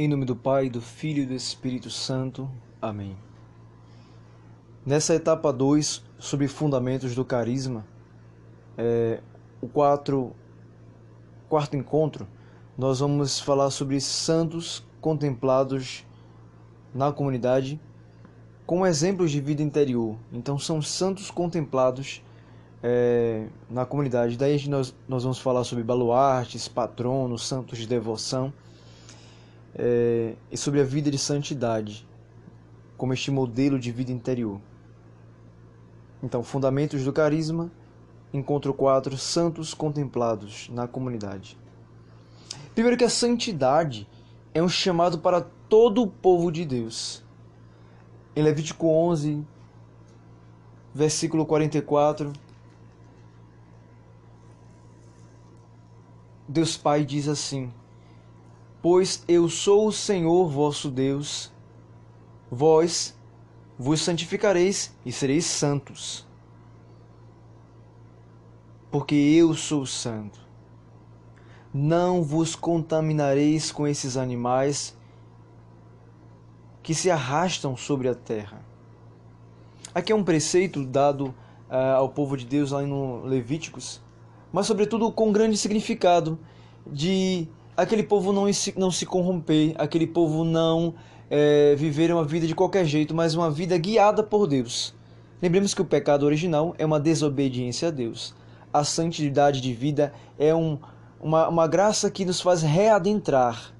Em nome do Pai, do Filho e do Espírito Santo. Amém. Nessa etapa 2, sobre fundamentos do carisma, é, o quatro, quarto encontro, nós vamos falar sobre santos contemplados na comunidade como exemplos de vida interior. Então, são santos contemplados é, na comunidade. Daí nós, nós vamos falar sobre baluartes, patronos, santos de devoção é, e sobre a vida de santidade, como este modelo de vida interior. Então, fundamentos do carisma, encontro quatro santos contemplados na comunidade. Primeiro que a santidade é um chamado para todo o povo de Deus. Em Levítico 11, versículo 44, Deus Pai diz assim: Pois eu sou o Senhor vosso Deus, vós vos santificareis e sereis santos, porque eu sou santo. Não vos contaminareis com esses animais que se arrastam sobre a terra. Aqui é um preceito dado uh, ao povo de Deus lá no Levíticos, mas sobretudo com grande significado de aquele povo não se, não se corromper, aquele povo não é, viver uma vida de qualquer jeito, mas uma vida guiada por Deus. Lembremos que o pecado original é uma desobediência a Deus. A santidade de vida é um, uma, uma graça que nos faz readentrar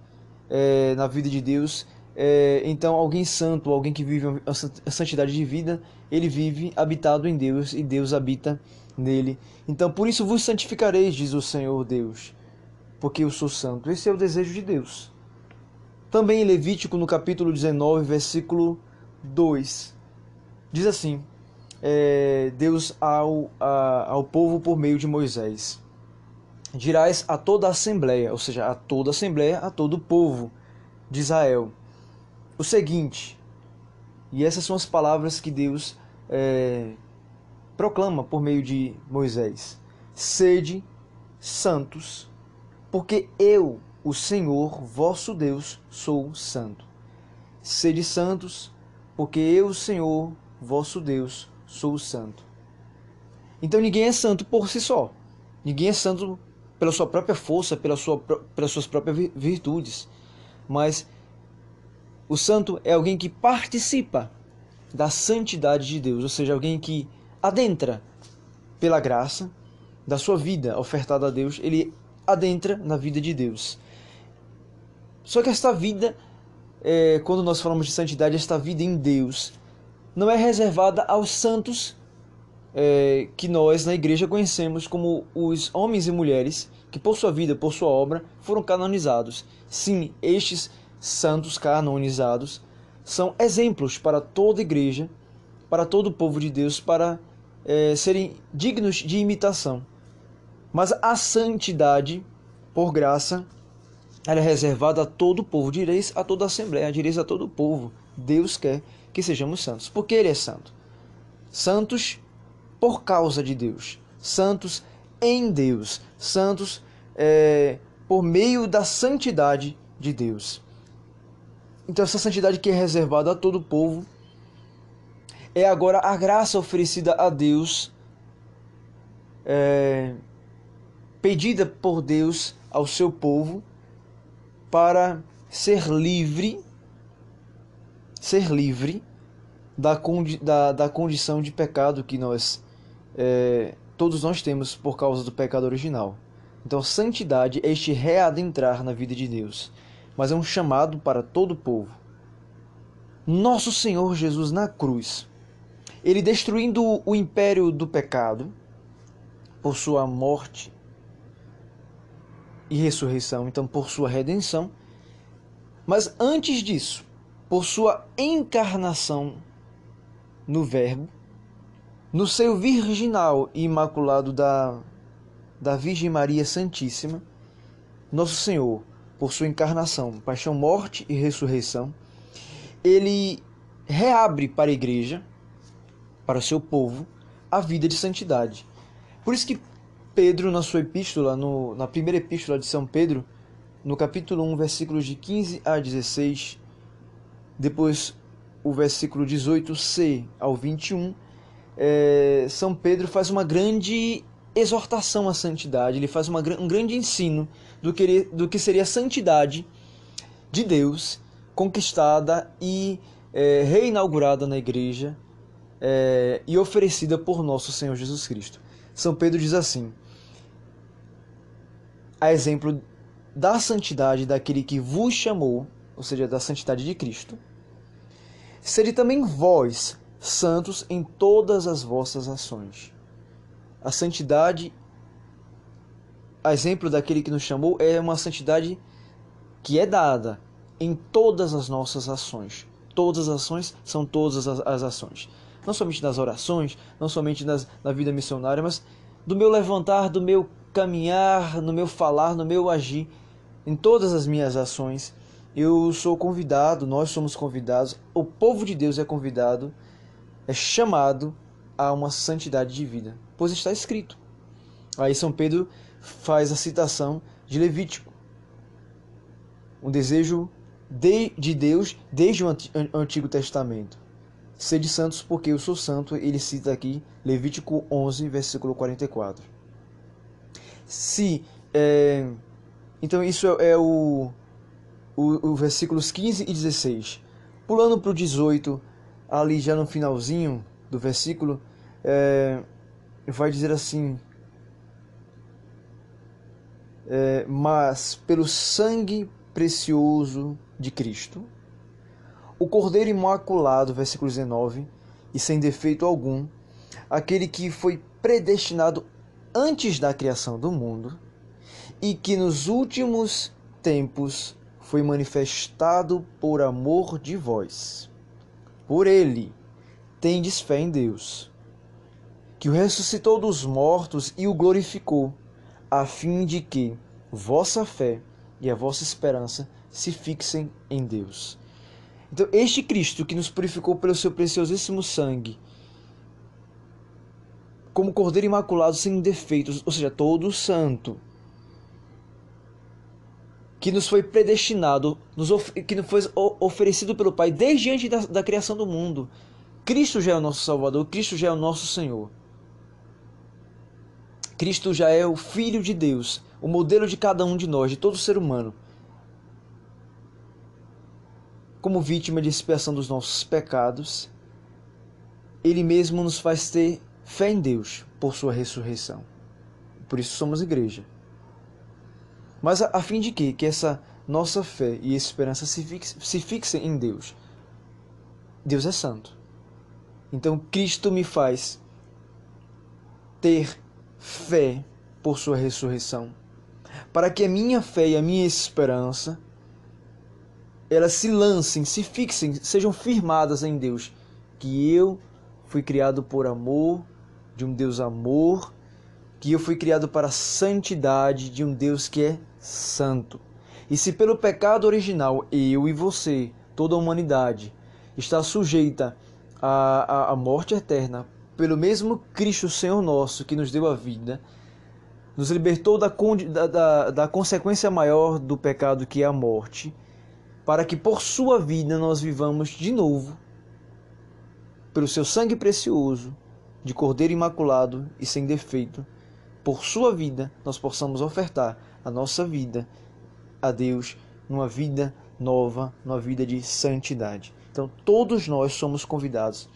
é, na vida de Deus. É, então, alguém santo, alguém que vive a santidade de vida, ele vive habitado em Deus e Deus habita nele. Então, por isso vos santificareis, diz o Senhor Deus porque eu sou santo. Esse é o desejo de Deus. Também em Levítico, no capítulo 19, versículo 2, diz assim: é, Deus ao, a, ao povo por meio de Moisés: Dirás a toda a assembleia, ou seja, a toda a assembleia, a todo o povo de Israel, o seguinte, e essas são as palavras que Deus é, proclama por meio de Moisés: Sede santos, porque eu, o Senhor vosso Deus, sou santo. Sede santos, porque eu, o Senhor vosso Deus, sou santo. Então ninguém é santo por si só. Ninguém é santo pela sua própria força, pela sua, pelas suas próprias virtudes. Mas o santo é alguém que participa da santidade de Deus, ou seja, alguém que adentra pela graça da sua vida ofertada a Deus, ele adentra na vida de Deus. Só que esta vida, é, quando nós falamos de santidade, esta vida em Deus, não é reservada aos santos é, que nós na igreja conhecemos como os homens e mulheres que por sua vida, por sua obra, foram canonizados. Sim, estes santos canonizados são exemplos para toda igreja, para todo o povo de Deus, para é, serem dignos de imitação. Mas a santidade, por graça, ela é reservada a todo o povo, direis a toda a assembleia, direis a todo o povo. Deus quer que sejamos santos, porque Ele é santo. Santos por causa de Deus, santos em Deus, santos é, por meio da santidade de Deus. Então, essa santidade que é reservada a todo o povo é agora a graça oferecida a Deus é, pedida por Deus ao seu povo para ser livre, ser livre da, condi da, da condição de pecado que nós é, todos nós temos por causa do pecado original. Então, santidade é este readentrar na vida de Deus, mas é um chamado para todo o povo. Nosso Senhor Jesus na cruz, ele destruindo o império do pecado por sua morte e ressurreição, então por sua redenção. Mas antes disso, por sua encarnação no Verbo, no seio virginal e imaculado da, da Virgem Maria Santíssima, Nosso Senhor, por sua encarnação, paixão, morte e ressurreição, ele reabre para a igreja, para o seu povo, a vida de santidade. Por isso que Pedro, na sua epístola, no, na primeira epístola de São Pedro, no capítulo 1, versículos de 15 a 16, depois o versículo 18c ao 21, é, São Pedro faz uma grande exortação à santidade, ele faz uma, um grande ensino do que, do que seria a santidade de Deus conquistada e é, reinaugurada na igreja é, e oferecida por nosso Senhor Jesus Cristo. São Pedro diz assim: a exemplo da santidade daquele que vos chamou, ou seja, da santidade de Cristo, sede também vós santos em todas as vossas ações. A santidade, a exemplo daquele que nos chamou, é uma santidade que é dada em todas as nossas ações. Todas as ações são todas as, ações. Não somente nas orações, não somente nas, na vida missionária, mas do meu levantar, do meu caminhar, no meu falar, no meu agir, em todas as minhas ações, eu sou convidado, nós somos convidados, o povo de Deus é convidado, é chamado a uma santidade de vida, pois está escrito. Aí São Pedro faz a citação de Levítico, um desejo de, de Deus desde o Antigo Testamento. Sede santos porque eu sou santo, ele cita aqui Levítico 11, versículo 44 se. É, então, isso é, é o, o, o, versículos 15 e 16. Pulando para o 18, ali já no finalzinho do versículo, é, vai dizer assim: é, Mas pelo sangue precioso de Cristo, o Cordeiro Imaculado, versículo 19, e sem defeito algum, aquele que foi predestinado antes da criação do mundo e que nos últimos tempos foi manifestado por amor de vós. Por ele tendes fé em Deus, que o ressuscitou dos mortos e o glorificou, a fim de que vossa fé e a vossa esperança se fixem em Deus. Então, este Cristo que nos purificou pelo seu preciosíssimo sangue como Cordeiro Imaculado sem defeitos, ou seja, todo santo, que nos foi predestinado, nos que nos foi oferecido pelo Pai desde antes da, da criação do mundo. Cristo já é o nosso Salvador, Cristo já é o nosso Senhor. Cristo já é o Filho de Deus, o modelo de cada um de nós, de todo ser humano. Como vítima de expiação dos nossos pecados, Ele mesmo nos faz ter Fé em Deus por sua ressurreição. Por isso somos igreja. Mas a, a fim de que, que essa nossa fé e esperança se, se fixem em Deus. Deus é santo. Então Cristo me faz ter fé por sua ressurreição, para que a minha fé e a minha esperança elas se lancem, se fixem, sejam firmadas em Deus, que eu fui criado por amor de um Deus amor, que eu fui criado para a santidade de um Deus que é santo. E se pelo pecado original eu e você, toda a humanidade, está sujeita à, à, à morte eterna, pelo mesmo Cristo Senhor nosso que nos deu a vida, nos libertou da, da, da, da consequência maior do pecado que é a morte, para que por sua vida nós vivamos de novo, pelo seu sangue precioso, de Cordeiro Imaculado e sem defeito, por sua vida nós possamos ofertar a nossa vida a Deus numa vida nova, numa vida de santidade. Então todos nós somos convidados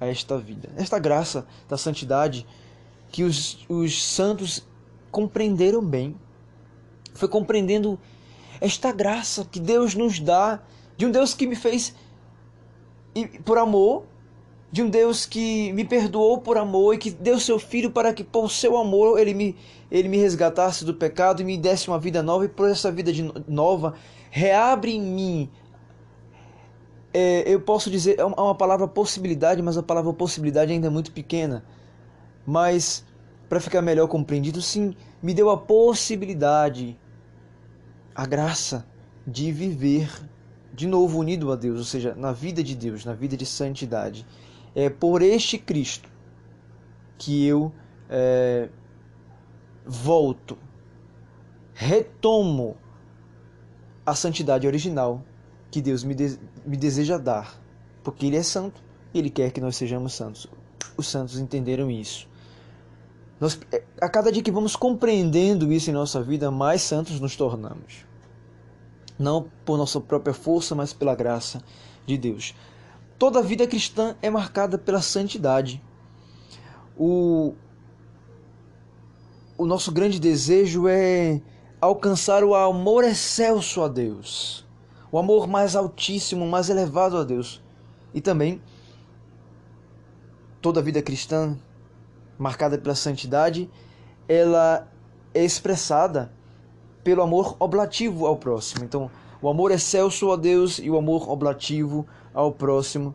a esta vida, esta graça da santidade que os, os santos compreenderam bem. Foi compreendendo esta graça que Deus nos dá, de um Deus que me fez por amor de um Deus que me perdoou por amor e que deu seu filho para que por seu amor ele me, ele me resgatasse do pecado e me desse uma vida nova. E por essa vida de nova reabre em mim é, eu posso dizer é uma palavra possibilidade mas a palavra possibilidade ainda é muito pequena. Mas para ficar melhor compreendido sim me deu a possibilidade a graça de viver de novo unido a Deus, ou seja, na vida de Deus, na vida de santidade é por este Cristo que eu é, volto, retomo a santidade original que Deus me, de, me deseja dar, porque Ele é santo e Ele quer que nós sejamos santos. Os santos entenderam isso. Nós, é, a cada dia que vamos compreendendo isso em nossa vida, mais santos nos tornamos. Não por nossa própria força, mas pela graça de Deus. Toda vida cristã é marcada pela santidade. O, o nosso grande desejo é alcançar o amor excelso a Deus, o amor mais altíssimo, mais elevado a Deus. E também toda vida cristã marcada pela santidade, ela é expressada pelo amor oblativo ao próximo. Então, o amor excelso a Deus e o amor oblativo ao próximo,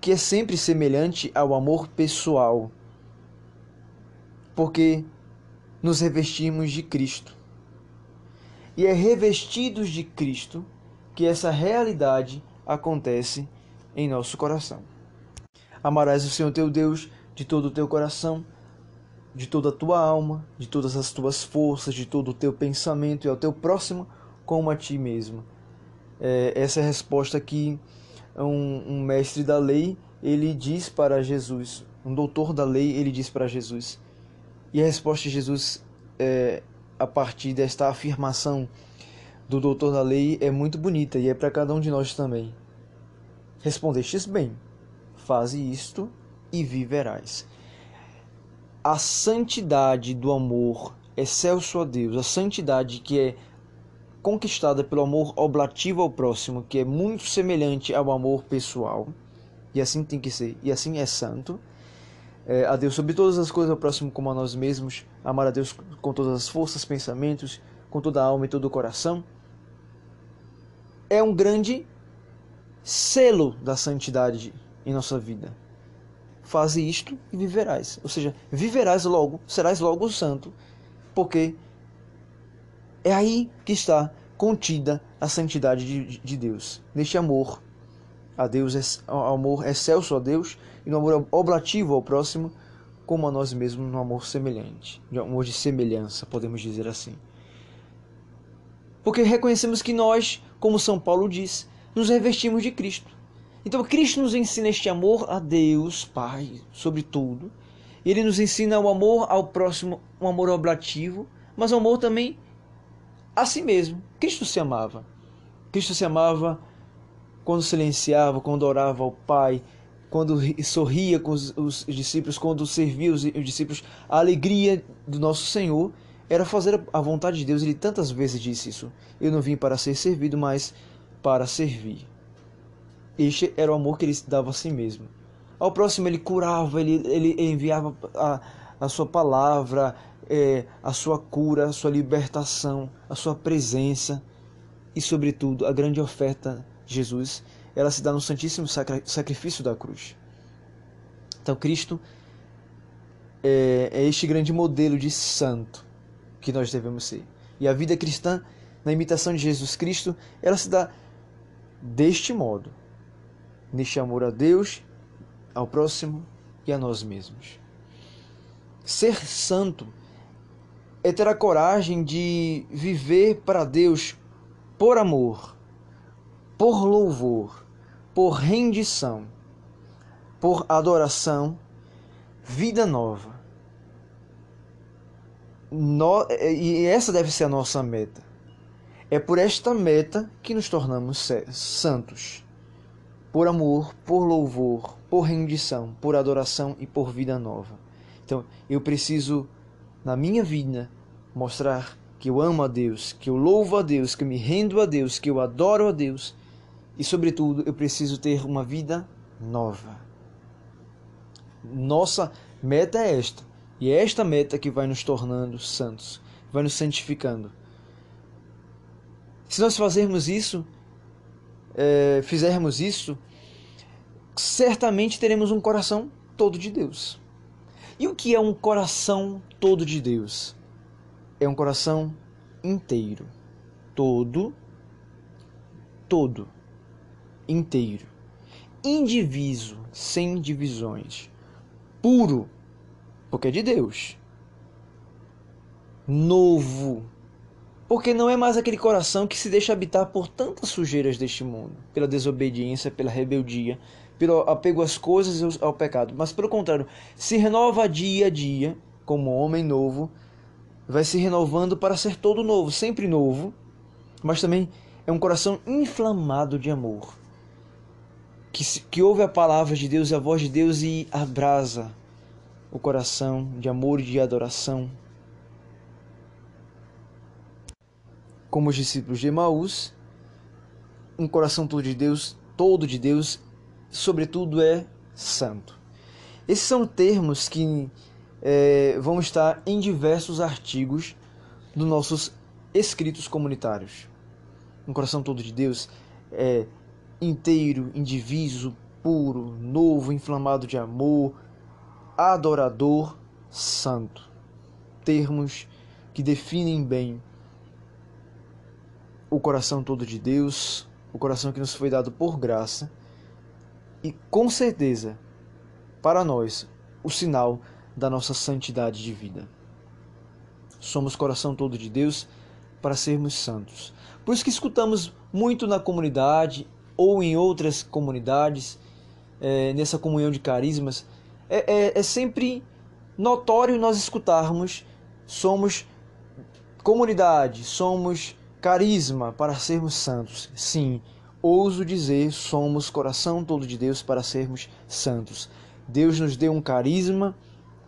que é sempre semelhante ao amor pessoal. Porque nos revestimos de Cristo. E é revestidos de Cristo que essa realidade acontece em nosso coração. Amarás o Senhor teu Deus de todo o teu coração, de toda a tua alma, de todas as tuas forças, de todo o teu pensamento e ao teu próximo como a ti mesmo. É, essa é a resposta que um, um mestre da lei ele diz para Jesus, um doutor da lei ele diz para Jesus. E a resposta de Jesus é, a partir desta afirmação do doutor da lei é muito bonita e é para cada um de nós também. Respondestes bem, faze isto e viverás. A santidade do amor excelso a Deus, a santidade que é conquistada pelo amor oblativo ao próximo, que é muito semelhante ao amor pessoal, e assim tem que ser, e assim é santo. É, a Deus sobre todas as coisas, ao próximo como a nós mesmos, amar a Deus com todas as forças, pensamentos, com toda a alma e todo o coração. É um grande selo da santidade em nossa vida. Faze isto e viverás. Ou seja, viverás logo, serás logo santo, porque é aí que está contida a santidade de, de Deus, neste amor a Deus, amor excelso a Deus e no amor oblativo ao próximo, como a nós mesmos no amor semelhante, de amor de semelhança, podemos dizer assim. Porque reconhecemos que nós, como São Paulo diz, nos revestimos de Cristo. Então Cristo nos ensina este amor a Deus, Pai, sobre tudo. Ele nos ensina o amor ao próximo, um amor oblativo, mas o amor também a si mesmo. Cristo se amava. Cristo se amava quando silenciava, quando orava ao Pai, quando sorria com os, os discípulos, quando servia os, os discípulos. A alegria do nosso Senhor era fazer a vontade de Deus. Ele tantas vezes disse isso. Eu não vim para ser servido, mas para servir. Este era o amor que ele dava a si mesmo. Ao próximo ele curava, ele, ele enviava a, a sua palavra, é, a sua cura, a sua libertação, a sua presença e, sobretudo, a grande oferta de Jesus, ela se dá no santíssimo sacrifício da cruz. Então, Cristo é, é este grande modelo de santo que nós devemos ser. E a vida cristã, na imitação de Jesus Cristo, ela se dá deste modo neste amor a Deus, ao próximo e a nós mesmos. Ser santo é ter a coragem de viver para Deus por amor, por louvor, por rendição, por adoração, vida nova. No, e essa deve ser a nossa meta. É por esta meta que nos tornamos santos por amor, por louvor, por rendição, por adoração e por vida nova. Então, eu preciso, na minha vida, mostrar que eu amo a Deus, que eu louvo a Deus, que eu me rendo a Deus, que eu adoro a Deus. E, sobretudo, eu preciso ter uma vida nova. Nossa meta é esta. E é esta meta que vai nos tornando santos, vai nos santificando. Se nós fazermos isso, é, fizermos isso, certamente teremos um coração todo de Deus. E o que é um coração todo de Deus? É um coração inteiro, todo, todo, inteiro, indiviso, sem divisões, puro, porque é de Deus, novo, Porque não é mais aquele coração que se deixa habitar por tantas sujeiras deste mundo, pela desobediência, pela rebeldia, pelo apego às coisas e ao pecado, mas pelo contrário, se renova dia a dia como homem novo, vai se renovando para ser todo novo, sempre novo, mas também é um coração inflamado de amor, que, que ouve a palavra de Deus e a voz de Deus e abrasa o coração de amor e de adoração. Como os discípulos de Emaús, um coração todo de Deus, todo de Deus, sobretudo é santo. Esses são termos que é, vão estar em diversos artigos dos nossos escritos comunitários. Um coração todo de Deus é inteiro, indiviso, puro, novo, inflamado de amor, adorador, santo. Termos que definem bem o coração todo de Deus, o coração que nos foi dado por graça e com certeza para nós o sinal da nossa santidade de vida. Somos coração todo de Deus para sermos santos. Por isso que escutamos muito na comunidade ou em outras comunidades, é, nessa comunhão de carismas, é, é, é sempre notório nós escutarmos somos comunidade, somos carisma para sermos santos. Sim, ouso dizer, somos coração todo de Deus para sermos santos. Deus nos deu um carisma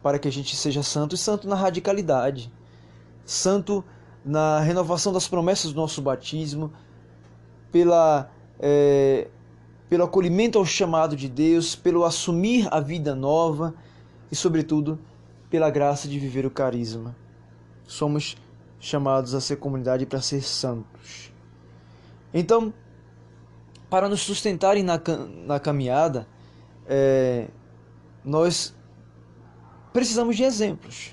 para que a gente seja santo e santo na radicalidade, santo na renovação das promessas do nosso batismo, pela é, pelo acolhimento ao chamado de Deus, pelo assumir a vida nova e, sobretudo, pela graça de viver o carisma. Somos chamados a ser comunidade para ser santos. Então, para nos sustentarem na, na caminhada, é, nós precisamos de exemplos.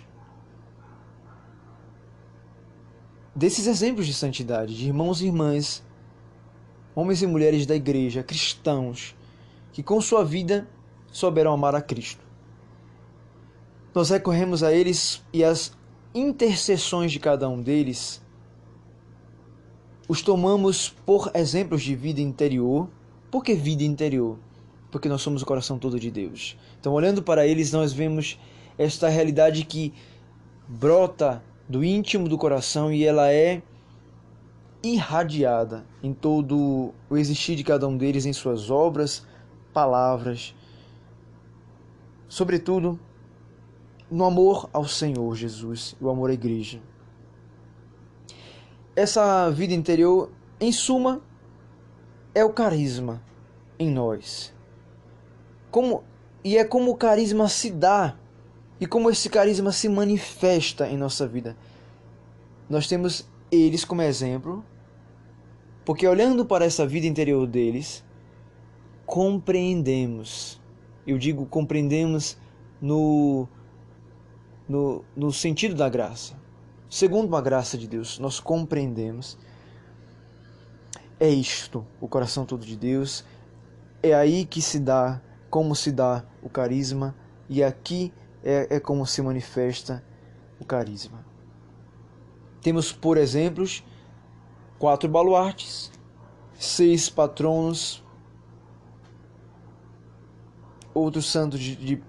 Desses exemplos de santidade, de irmãos e irmãs homens e mulheres da igreja, cristãos, que com sua vida souberam amar a Cristo. Nós recorremos a eles e as intercessões de cada um deles os tomamos por exemplos de vida interior. Por que vida interior? Porque nós somos o coração todo de Deus. Então, olhando para eles, nós vemos esta realidade que brota do íntimo do coração e ela é irradiada em todo o existir de cada um deles, em suas obras, palavras, sobretudo no amor ao Senhor Jesus, o amor à igreja. Essa vida interior, em suma, é o carisma em nós. Como e é como o carisma se dá e como esse carisma se manifesta em nossa vida. Nós temos eles como exemplo porque olhando para essa vida interior deles, compreendemos. Eu digo compreendemos no, no, no sentido da graça. Segundo uma graça de Deus, nós compreendemos. É isto, o coração todo de Deus. É aí que se dá, como se dá o carisma, e aqui é, é como se manifesta o carisma. Temos, por exemplos, quatro baluartes, seis patronos, outros santos de, de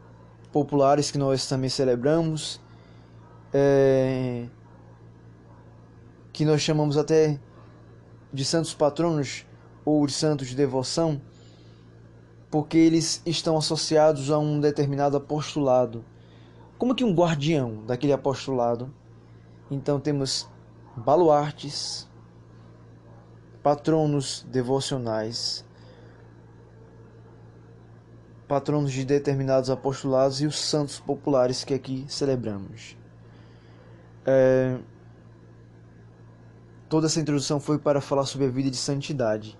populares que nós também celebramos, é, que nós chamamos até de santos patronos ou de santos de devoção, porque eles estão associados a um determinado apostolado, como que um guardião daquele apostolado. Então temos baluartes, patronos devocionais, patronos de determinados apostolados e os santos populares que aqui celebramos. É... Toda essa introdução foi para falar sobre a vida de santidade.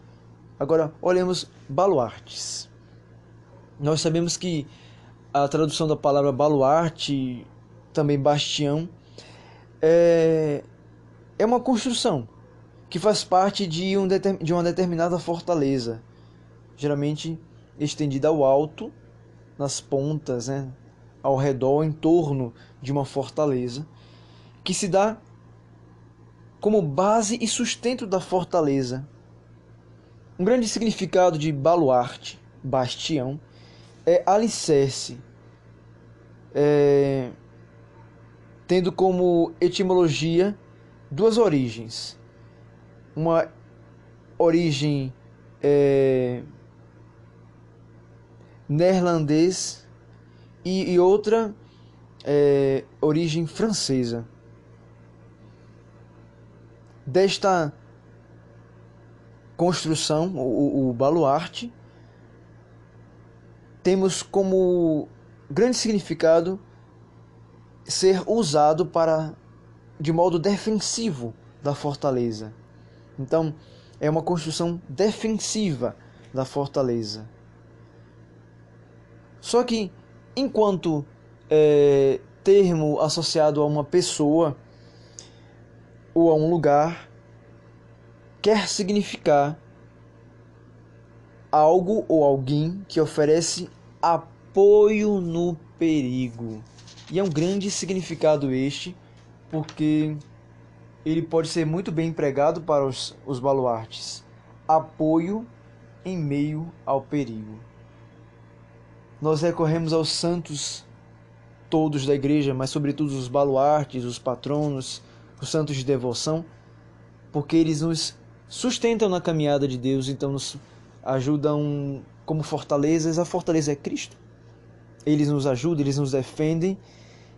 Agora, olhemos baluartes. Nós sabemos que a tradução da palavra baluarte, também bastião, é, é uma construção que faz parte de, um de uma determinada fortaleza, geralmente estendida ao alto, nas pontas, né, ao redor, em torno de uma fortaleza, que se dá como base e sustento da fortaleza. Um grande significado de baluarte, bastião, é alicerce, é, tendo como etimologia duas origens. Uma origem é, neerlandês e, e outra é, origem francesa. Desta construção, o, o baluarte, temos como grande significado ser usado para de modo defensivo da fortaleza. Então, é uma construção defensiva da fortaleza. Só que, enquanto é, termo associado a uma pessoa ou a um lugar, quer significar algo ou alguém que oferece apoio no perigo. E é um grande significado este, porque ele pode ser muito bem empregado para os, os baluartes. Apoio em meio ao perigo. Nós recorremos aos santos todos da igreja, mas sobretudo os baluartes, os patronos, os santos de devoção, porque eles nos sustentam na caminhada de Deus, então nos ajudam como fortalezas. A fortaleza é Cristo. Eles nos ajudam, eles nos defendem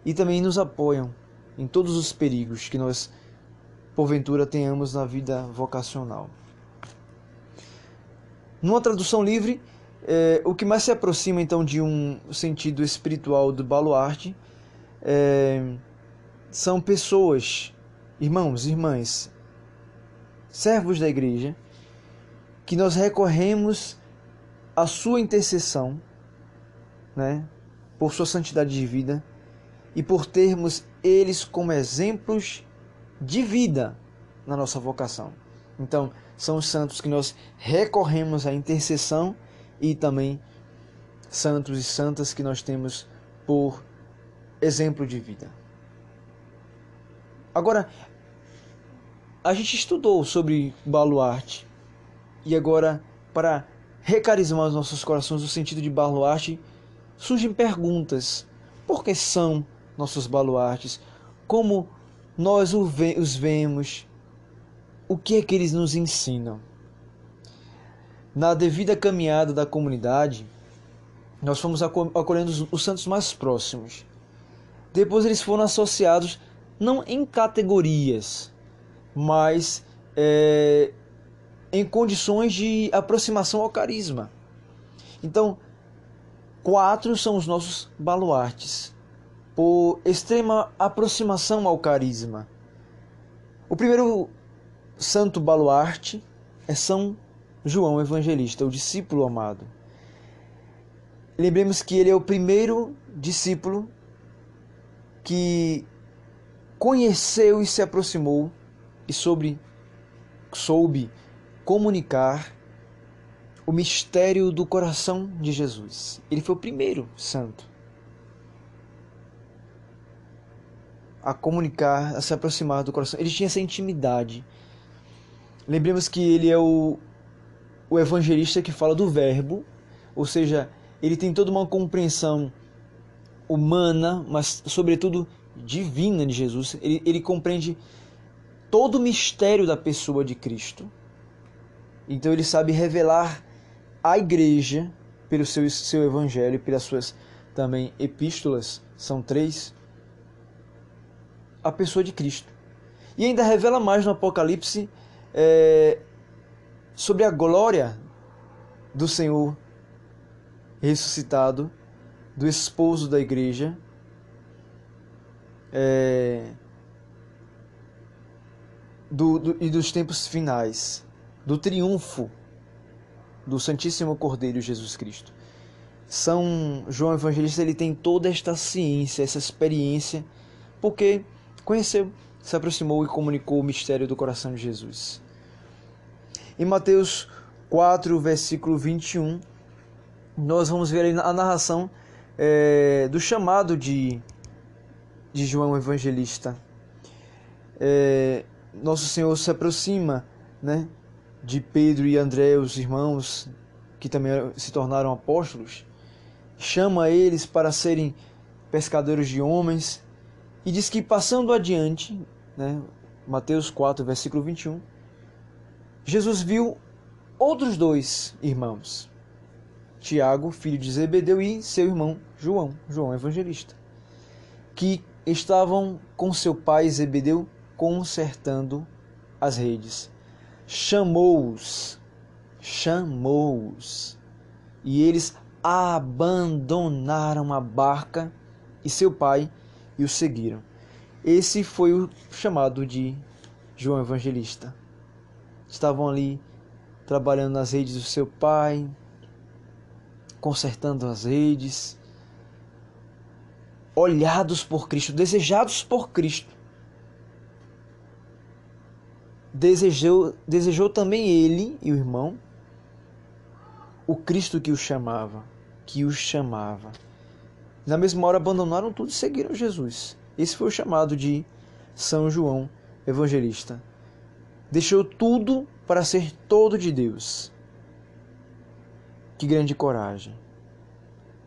e também nos apoiam em todos os perigos que nós porventura tenhamos na vida vocacional. Numa tradução livre, é, o que mais se aproxima então de um sentido espiritual do baluarte é, são pessoas, irmãos, irmãs, servos da igreja, que nós recorremos à sua intercessão, né, por sua santidade de vida e por termos eles como exemplos de vida na nossa vocação. Então, são os santos que nós recorremos à intercessão e também santos e santas que nós temos por exemplo de vida. Agora, a gente estudou sobre baluarte e agora, para recarizar os nossos corações no sentido de baluarte, surgem perguntas. Por que são nossos baluartes? Como nós os vemos? O que é que eles nos ensinam? Na devida caminhada da comunidade, nós fomos acolhendo os santos mais próximos. Depois eles foram associados não em categorias, mas é, em condições de aproximação ao carisma. Então, quatro são os nossos baluartes, por extrema aproximação ao carisma. O primeiro santo baluarte é São João Evangelista, o discípulo amado. Lembremos que ele é o primeiro discípulo que conheceu e se aproximou e sobre soube comunicar o mistério do coração de Jesus. Ele foi o primeiro santo a comunicar, a se aproximar do coração. Ele tinha essa intimidade. Lembremos que ele é o, o evangelista que fala do verbo, ou seja, ele tem toda uma compreensão humana, mas sobretudo divina de Jesus. Ele, ele compreende todo o mistério da pessoa de Cristo. Então ele sabe revelar à igreja pelo seu, seu evangelho, pelas suas também epístolas, são três, a pessoa de Cristo. E ainda revela mais no Apocalipse é, sobre a glória do Senhor ressuscitado, do esposo da igreja. É, do, do, e dos tempos finais, do triunfo do Santíssimo Cordeiro Jesus Cristo. São João Evangelista ele tem toda esta ciência, essa experiência, porque conheceu, se aproximou e comunicou o mistério do coração de Jesus. Em Mateus 4, versículo 21, nós vamos ver a narração é, do chamado de, de João Evangelista. É, nosso Senhor se aproxima, né, de Pedro e André, os irmãos que também se tornaram apóstolos, chama eles para serem pescadores de homens e diz que passando adiante, né, Mateus 4, versículo 21, Jesus viu outros dois irmãos, Tiago, filho de Zebedeu, e seu irmão João, João Evangelista, que estavam com seu pai Zebedeu consertando as redes. Chamou-os, chamou-os, e eles abandonaram a barca e seu pai e o seguiram. Esse foi o chamado de João Evangelista. Estavam ali trabalhando nas redes do seu pai, consertando as redes, olhados por Cristo, desejados por Cristo. Desejou, desejou também ele e o irmão o Cristo que o chamava, que os chamava. Na mesma hora abandonaram tudo e seguiram Jesus. Esse foi o chamado de São João Evangelista. Deixou tudo para ser todo de Deus. Que grande coragem!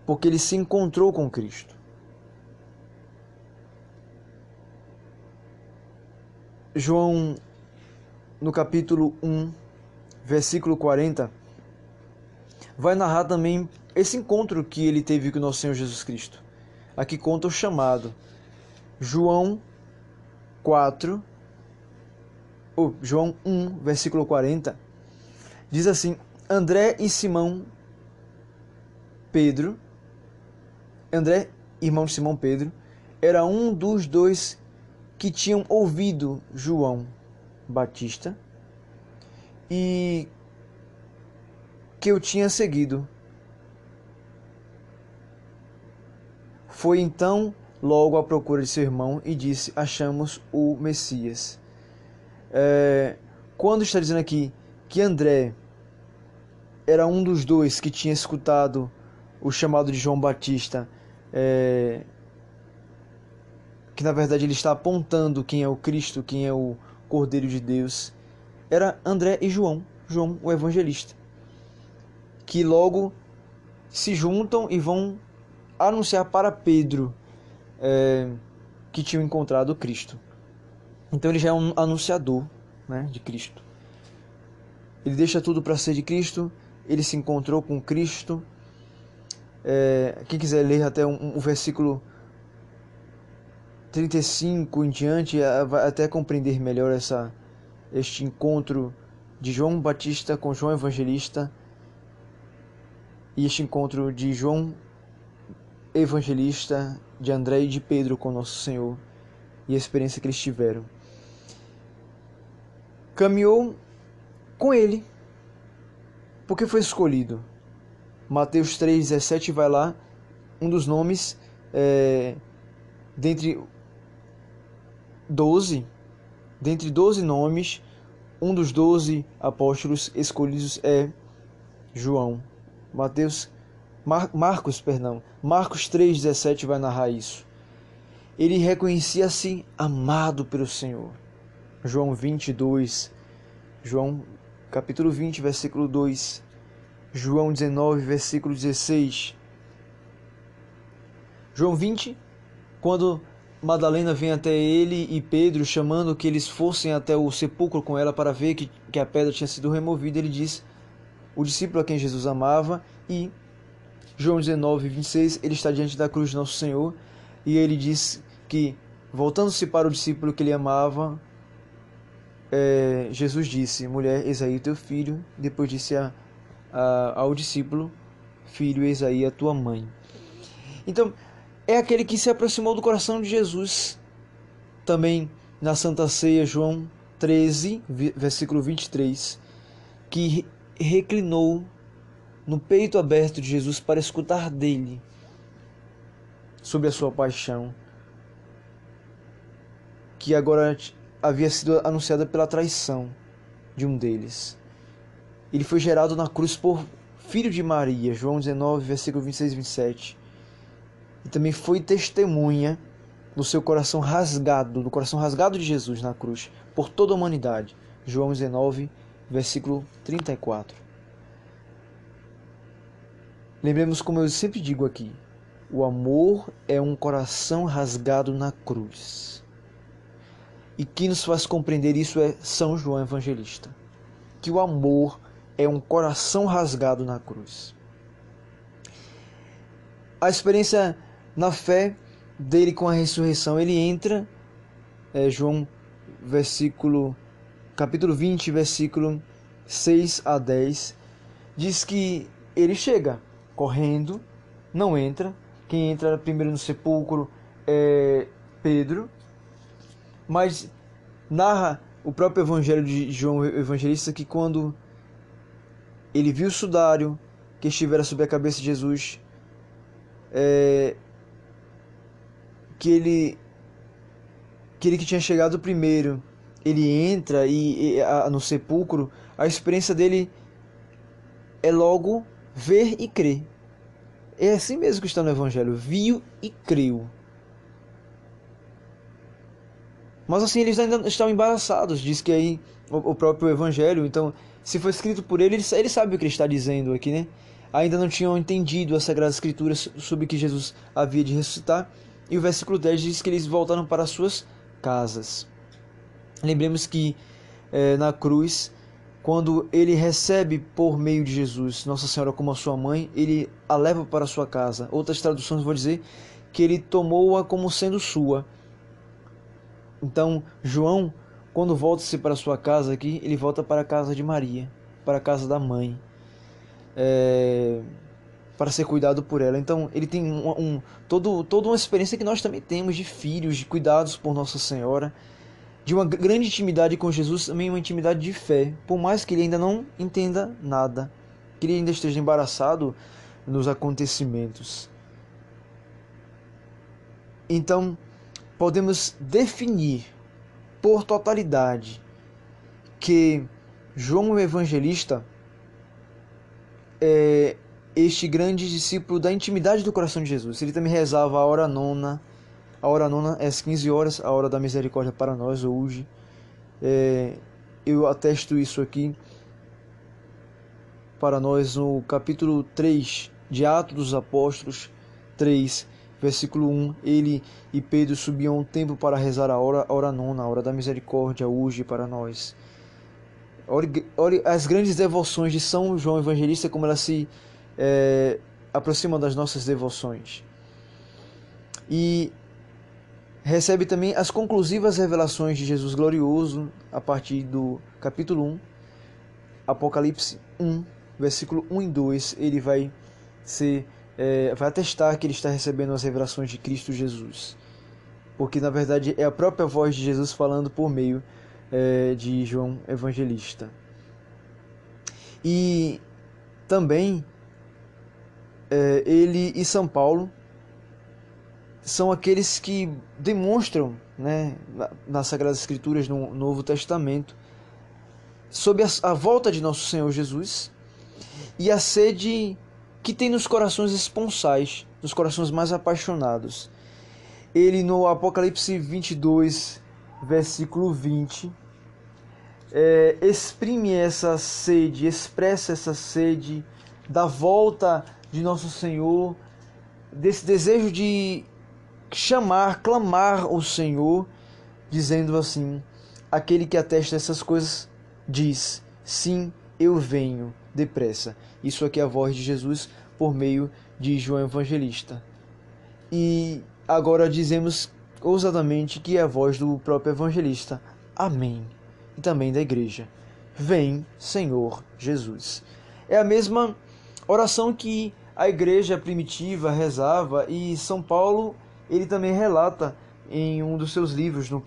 Porque ele se encontrou com Cristo. João, no capítulo 1, versículo 40, vai narrar também esse encontro que ele teve com o nosso Senhor Jesus Cristo. Aqui conta o chamado. João 4, oh, João 1, versículo 40, diz assim: André e Simão Pedro, André, irmão de Simão Pedro, era um dos dois que tinham ouvido João Batista e que eu tinha seguido. Foi então logo à procura de seu irmão e disse: Achamos o Messias. É, quando está dizendo aqui que André era um dos dois que tinha escutado o chamado de João Batista, é, que na verdade ele está apontando quem é o Cristo, quem é o Cordeiro de Deus, era André e João, João o evangelista, que logo se juntam e vão anunciar para Pedro é, que tinham encontrado Cristo. Então ele já é um anunciador né, de Cristo. Ele deixa tudo para ser de Cristo, ele se encontrou com Cristo. É, quem quiser ler até um, um versículo 35 em diante, até compreender melhor essa, este encontro de João Batista com João Evangelista e este encontro de João Evangelista, de André e de Pedro com Nosso Senhor e a experiência que eles tiveram. Caminhou com ele, porque foi escolhido. Mateus 3,17 vai lá, um dos nomes, é, dentre 12, dentre 12 nomes, um dos 12 apóstolos escolhidos é João. Mateus Mar Marcos, perdão. Marcos 3:17 vai narrar isso. Ele reconhecia-se amado pelo Senhor. João 22, João capítulo 20, versículo 2. João 19, versículo 16. João 20, quando Madalena vem até ele e Pedro, chamando que eles fossem até o sepulcro com ela para ver que, que a pedra tinha sido removida, ele diz: O discípulo a quem Jesus amava e João 19, 26, ele está diante da cruz de Nosso Senhor e ele diz que, voltando-se para o discípulo que ele amava, é, Jesus disse: Mulher, eis aí o teu filho. Depois disse a, a, ao discípulo: Filho, eis aí a tua mãe. Então, é aquele que se aproximou do coração de Jesus. Também na Santa Ceia, João 13, versículo 23, que reclinou no peito aberto de Jesus para escutar dele sobre a sua paixão, que agora havia sido anunciada pela traição de um deles. Ele foi gerado na cruz por filho de Maria, João 19, versículo 26 e 27. E também foi testemunha no seu coração rasgado, no coração rasgado de Jesus na cruz, por toda a humanidade. João 19, versículo 34. Lembremos como eu sempre digo aqui, o amor é um coração rasgado na cruz. E quem nos faz compreender isso é São João Evangelista. Que o amor é um coração rasgado na cruz. A experiência na fé dele com a ressurreição, ele entra, é, João, versículo, capítulo 20, versículo 6 a 10, diz que ele chega correndo, não entra. Quem entra primeiro no sepulcro é Pedro, mas narra o próprio evangelho de João Evangelista que quando ele viu o sudário que estivera sobre a cabeça de Jesus, é, que ele que ele que tinha chegado primeiro, ele entra e, e a, no sepulcro, a experiência dele é logo ver e crer. É assim mesmo que está no Evangelho: viu e creu. Mas assim, eles ainda estão embaraçados, diz que aí o, próprio Evangelho, então, se foi escrito por ele, ele sabe o que ele está dizendo aqui, né? Ainda não tinham entendido as Sagradas Escrituras sobre que Jesus havia de ressuscitar. E o versículo 10 diz que eles voltaram para suas casas. Lembremos que é, na cruz, quando ele recebe por meio de Jesus Nossa Senhora como a sua mãe, ele a leva para sua casa. Outras traduções vão dizer que ele tomou-a como sendo sua. Então, João, quando volta-se para sua casa aqui, ele volta para a casa de Maria, para a casa da mãe, é, para ser cuidado por ela. Então, ele tem um, um, todo, toda uma experiência que nós também temos de filhos, de cuidados por Nossa Senhora, de uma grande intimidade com Jesus, também uma intimidade de fé, por mais que ele ainda não entenda nada, que ele ainda esteja embaraçado nos acontecimentos. Então, podemos definir por totalidade que João o Evangelista é este grande discípulo da intimidade do coração de Jesus. Ele também rezava a hora nona, a hora nona é às 15 horas, a hora da misericórdia para nós hoje. É, eu atesto isso aqui para nós no capítulo 3 de Atos dos Apóstolos 3, Versículo 1: Ele e Pedro subiam ao templo para rezar a hora, a hora nona, a hora da misericórdia, hoje para nós. Ore, as grandes devoções de São João Evangelista, como elas se é, aproximam das nossas devoções. E recebe também as conclusivas revelações de Jesus glorioso, a partir do capítulo 1, Apocalipse 1, versículo 1 e 2. Ele vai ser é, vai atestar que ele está recebendo as revelações de Cristo Jesus. Porque na verdade é a própria voz de Jesus falando por meio é, de João Evangelista. E também é, ele e São Paulo são aqueles que demonstram né, nas Sagradas Escrituras, no Novo Testamento, sobre a, a volta de nosso Senhor Jesus e a sede que tem nos corações esponsais, nos corações mais apaixonados. Ele no Apocalipse 22, versículo 20, é, exprime essa sede, expressa essa sede da volta de nosso Senhor, desse desejo de chamar, clamar o Senhor, dizendo assim: aquele que atesta essas coisas diz: sim, eu venho depressa. Isso aqui é a voz de Jesus por meio de João Evangelista. E agora dizemos ousadamente que é a voz do próprio evangelista. Amém. E também da igreja. Vem, Senhor Jesus. É a mesma oração que a igreja primitiva rezava e São Paulo ele também relata em um dos seus livros, no,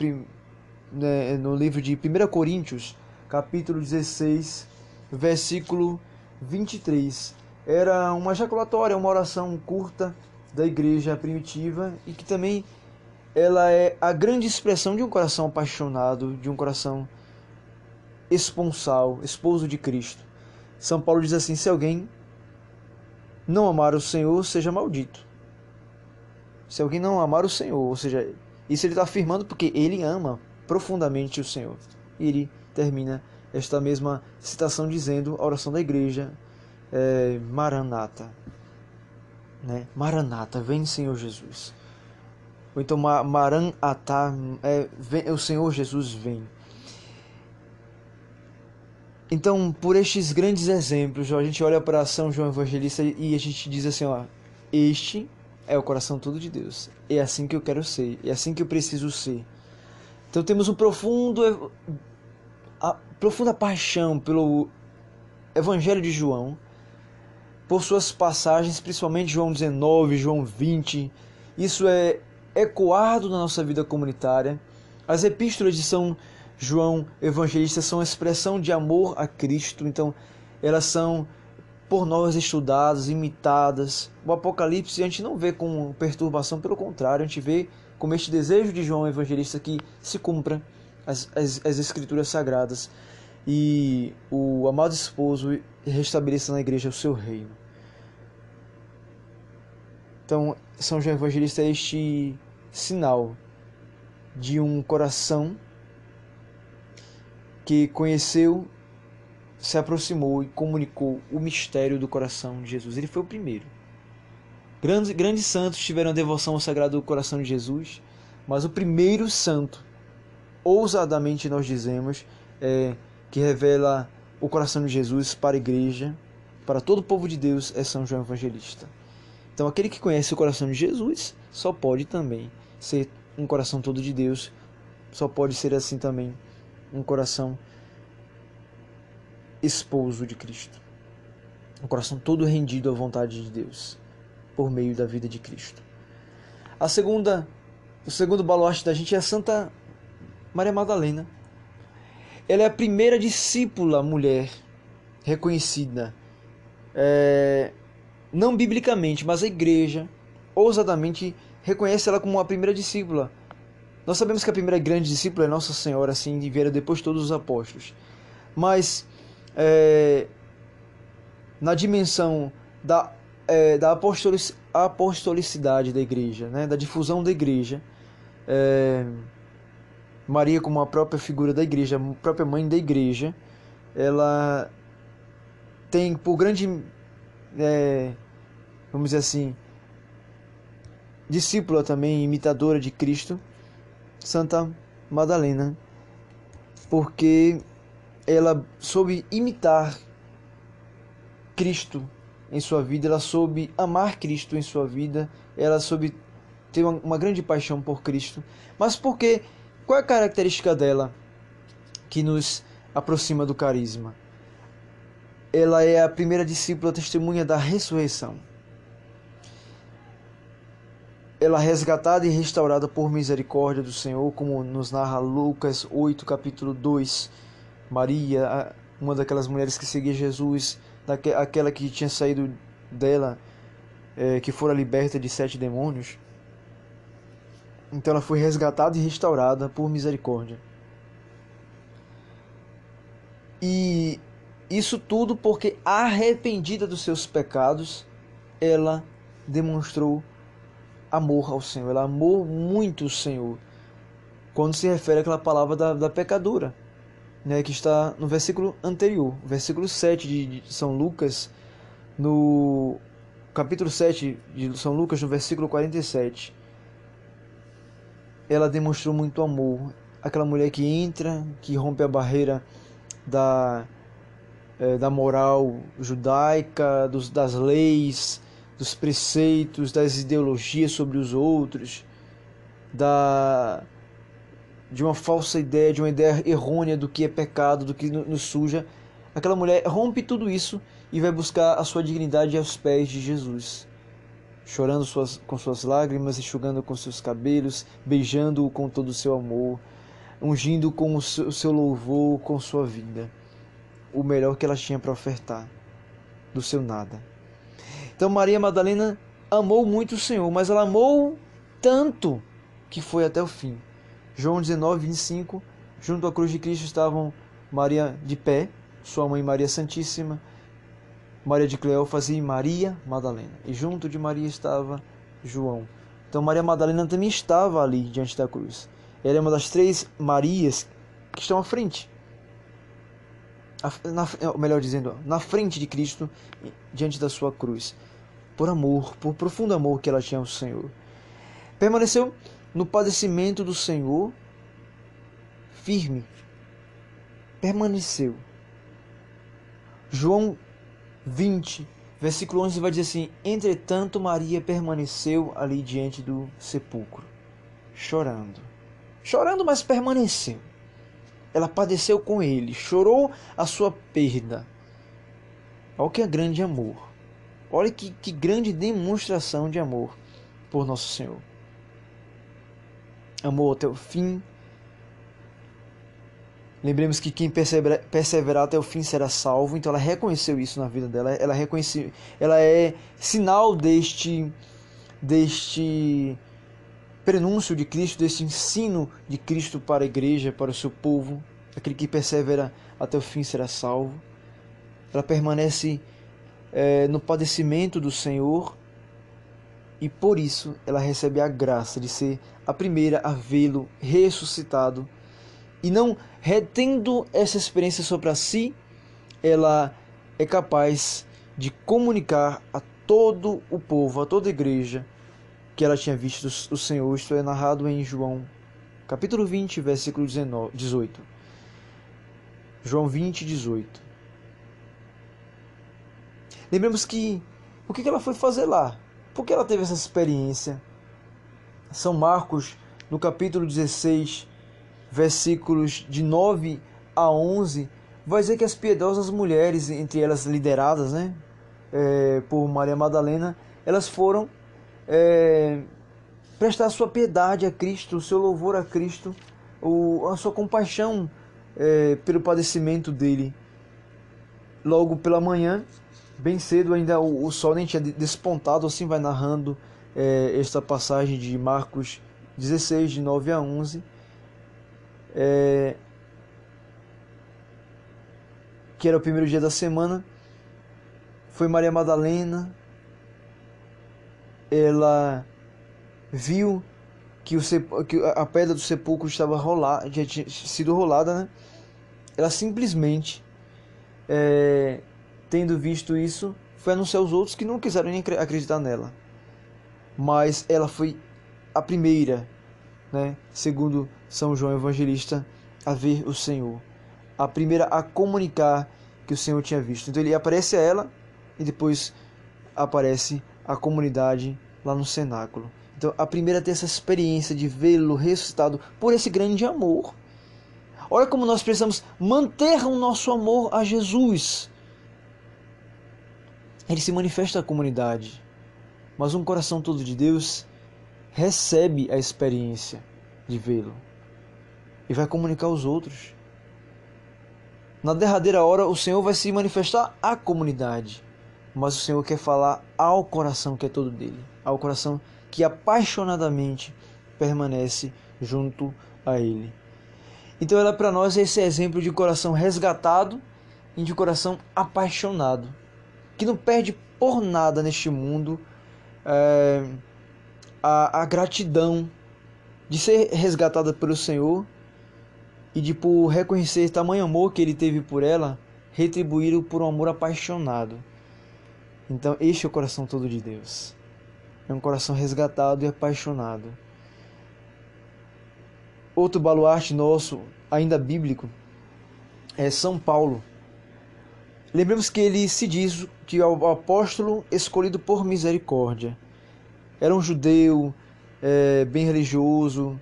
né, no livro de 1 Coríntios, capítulo 16, versículo 23. Era uma ejaculatória, uma oração curta da igreja primitiva e que também ela é a grande expressão de um coração apaixonado, de um coração esponsal, esposo de Cristo. São Paulo diz assim: se alguém não amar o Senhor, seja maldito. Se alguém não amar o Senhor, ou seja, Isso ele está afirmando porque ele ama profundamente o Senhor. E ele termina esta mesma citação dizendo a oração da igreja, é, Maranata. Né? Maranata, vem Senhor Jesus. Ou então Maranatá, é, vem, o Senhor Jesus vem. Então, por estes grandes exemplos, a gente olha para São João Evangelista e a gente diz assim, ó, este é o coração todo de Deus. É assim que eu quero ser, é assim que eu preciso ser. Então temos um profundo a profunda paixão pelo Evangelho de João, por suas passagens, principalmente João 19, João 20. Isso é ecoado na nossa vida comunitária. As epístolas de São Evangelista são expressão de amor a Cristo, então elas são por nós estudadas, imitadas. O Apocalipse a gente não vê com perturbação, pelo contrário, a gente vê como este desejo de João Evangelista que se cumpra as, as, as Escrituras Sagradas e o amado esposo restabeleça na igreja o seu reino. Então, São João Evangelista é este sinal de um coração que conheceu, se aproximou e comunicou o mistério do coração de Jesus. Ele foi o primeiro. Grandes, grandes santos tiveram devoção ao Sagrado Coração de Jesus, mas o primeiro santo, ousadamente nós dizemos, é, que revela o coração de Jesus para a igreja, para todo o povo de Deus, é São João Evangelista. Então, aquele que conhece o coração de Jesus só pode também ser um coração todo de Deus, só pode ser assim também um coração esposo de Cristo. Um coração todo rendido à vontade de Deus, por meio da vida de Cristo. A segunda, o segundo baluarte da gente é a Santa Maria Madalena. Ela é a primeira discípula mulher reconhecida é, não biblicamente, mas a igreja ousadamente reconhece ela como a primeira discípula. Nós sabemos que a primeira grande discípula é Nossa Senhora, assim, e vieram depois todos os apóstolos. Mas é, na dimensão da, é, da apostolicidade da igreja, né, da difusão da igreja, é, Maria como a própria figura da igreja, a própria mãe da igreja, ela tem por grande é, vamos dizer assim, discípula também, imitadora de Cristo, Santa Madalena, porque ela soube imitar Cristo em sua vida, ela soube amar Cristo em sua vida, ela soube ter uma, uma grande paixão por Cristo. Mas porque qual é a característica dela que nos aproxima do carisma? ela é a primeira discípula testemunha da ressurreição. Ela é resgatada e restaurada por misericórdia do Senhor, como nos narra Lucas 8, capítulo 2. Maria, uma daquelas mulheres que seguia Jesus, aquela que tinha saído dela, é, que fora liberta de sete demônios. Então ela foi resgatada e restaurada por misericórdia. E isso tudo porque, arrependida dos seus pecados, ela demonstrou amor ao Senhor. Ela amou muito o Senhor. Quando se refere àquela palavra da, da pecadora, né, que está no versículo anterior, versículo 7 de, São Lucas, no capítulo 7 de São Lucas, no versículo 47. Ela demonstrou muito amor. Aquela mulher que entra, que rompe a barreira da é, da moral judaica, dos, das leis, dos preceitos, das ideologias sobre os outros, da de uma falsa ideia, de uma ideia errônea do que é pecado, do que nos suja. Aquela mulher rompe tudo isso e vai buscar a sua dignidade aos pés de Jesus, chorando suas, com suas lágrimas, enxugando com seus cabelos, beijando-o com todo o seu amor, ungindo com o seu, o seu louvor, com sua vida o melhor que ela tinha para ofertar do seu nada. Então Maria Madalena amou muito o Senhor, mas ela amou tanto que foi até o fim. João 19, 25, junto à cruz de Cristo estavam Maria de pé, sua mãe Maria Santíssima, Maria de Cleófas e Maria Madalena. E junto de Maria estava João, Então Maria Madalena também estava ali diante da cruz. Ela é uma das três Marias que estão à frente. Na, melhor dizendo, na frente de Cristo, diante da sua cruz. Por amor, por profundo amor que ela tinha ao Senhor. Permaneceu no padecimento do Senhor, firme. Permaneceu. João 20, versículo 11 vai dizer assim: Entretanto, Maria permaneceu ali diante do sepulcro, chorando. Chorando, mas permaneceu. Ela padeceu com ele, chorou a sua perda. Olha que é grande amor. Olha que, que grande demonstração de amor por nosso Senhor. Amor até o fim. Lembremos que quem perseverar até o fim será salvo. Então ela reconheceu isso na vida dela. Ela reconheceu, ela é sinal deste deste prenúncio de Cristo, desse ensino de Cristo para a igreja, para o seu povo. Aquele que persevera até o fim será salvo. Ela permanece é, no padecimento do Senhor e por isso ela recebe a graça de ser a primeira a vê-lo ressuscitado. E não retendo essa experiência sobre si, ela é capaz de comunicar a todo o povo, a toda a igreja, que ela tinha visto o Senhor. Isto é narrado em João, capítulo 20, versículo 19, 18. João 20, 18. Lembremos que o que ela foi fazer lá? Por que ela teve essa experiência? São Marcos, no capítulo 16, versículos de 9 a 11, vai dizer que as piedosas mulheres, entre elas lideradas né, é, por Maria Madalena, elas foram é, prestar sua piedade a Cristo, o seu louvor a Cristo, o, a sua compaixão é, pelo padecimento dele. Logo pela manhã, bem cedo, ainda o, o sol nem tinha despontado, assim vai narrando é, esta passagem de Marcos 16, de 9 a 11. É, que era o primeiro dia da semana, foi Maria Madalena. Ela viu que, o, que a pedra do sepulcro estava rolada, já tinha sido rolada, né? Ela simplesmente, é, tendo visto isso, foi anunciar aos outros que não quiseram nem acreditar nela. Mas ela foi a primeira, né? Segundo São João Evangelista, a ver o Senhor, a primeira a comunicar que o Senhor tinha visto. Então ele aparece a ela e depois aparece a comunidade lá no cenáculo. Então, a primeira a ter essa experiência de vê-lo ressuscitado por esse grande amor. Olha como nós precisamos manter o nosso amor a Jesus. Ele se manifesta à comunidade, mas um coração todo de Deus recebe a experiência de vê-lo e vai comunicar aos outros. Na derradeira hora, o Senhor vai se manifestar à comunidade, mas o Senhor quer falar ao coração que é todo dele, ao coração que apaixonadamente permanece junto a Ele. Então, ela para nós é esse exemplo de coração resgatado e de coração apaixonado, que não perde por nada neste mundo é, a, a gratidão de ser resgatada pelo Senhor e de por reconhecer tamanho amor que Ele teve por ela, retribuído por um amor apaixonado. Então, este é o coração todo de Deus é um coração resgatado e apaixonado. Outro baluarte nosso, ainda bíblico, é São Paulo. Lembremos que ele se diz que é o apóstolo escolhido por misericórdia. Era um judeu é, bem religioso,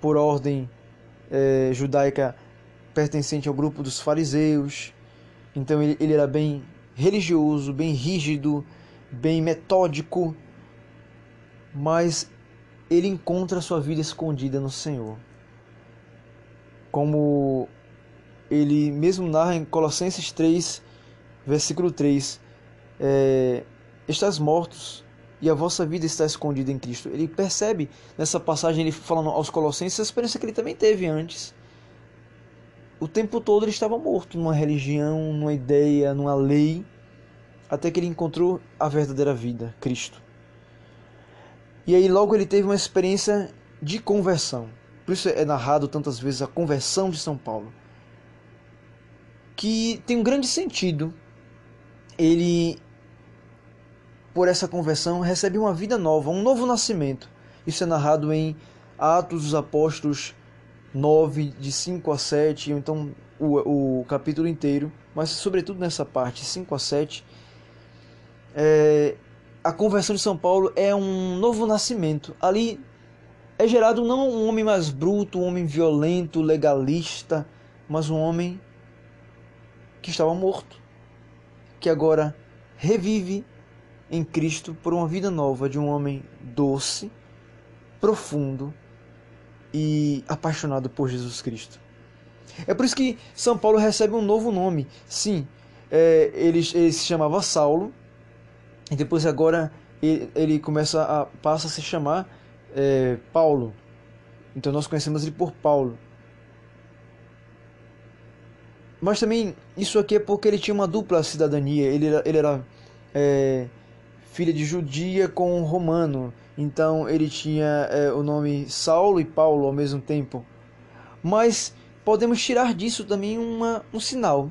por ordem é, judaica pertencente ao grupo dos fariseus. Então ele, ele era bem religioso, bem rígido, bem metódico, mas ele encontra sua vida escondida no Senhor. Como ele mesmo narra em Colossenses 3, versículo 3, é, estás mortos e a vossa vida está escondida em Cristo. Ele percebe nessa passagem, ele falando aos Colossenses, a experiência que ele também teve antes. O tempo todo ele estava morto numa religião, numa ideia, numa lei até que ele encontrou a verdadeira vida, Cristo. E aí logo ele teve uma experiência de conversão. Por isso é narrado tantas vezes a conversão de São Paulo. Que tem um grande sentido. Ele, por essa conversão, recebe uma vida nova, um novo nascimento. Isso é narrado em Atos dos Apóstolos 9, de 5 a 7, ou então o, o capítulo inteiro, mas sobretudo nessa parte, 5 a 7. É, a conversão de São Paulo é um novo nascimento. Ali é gerado não um homem mais bruto, um homem violento, legalista, mas um homem que estava morto, que agora revive em Cristo por uma vida nova de um homem doce, profundo e apaixonado por Jesus Cristo. É por isso que São Paulo recebe um novo nome. Sim, é, ele, ele se chamava Saulo, e depois agora ele, ele começa a, passa a se chamar é, Paulo. Então nós conhecemos ele por Paulo. Mas também isso aqui é porque ele tinha uma dupla cidadania. Ele era, ele era é, filho de judia com romano. Então ele tinha é, o nome Saulo e Paulo ao mesmo tempo. Mas podemos tirar disso também uma, um sinal.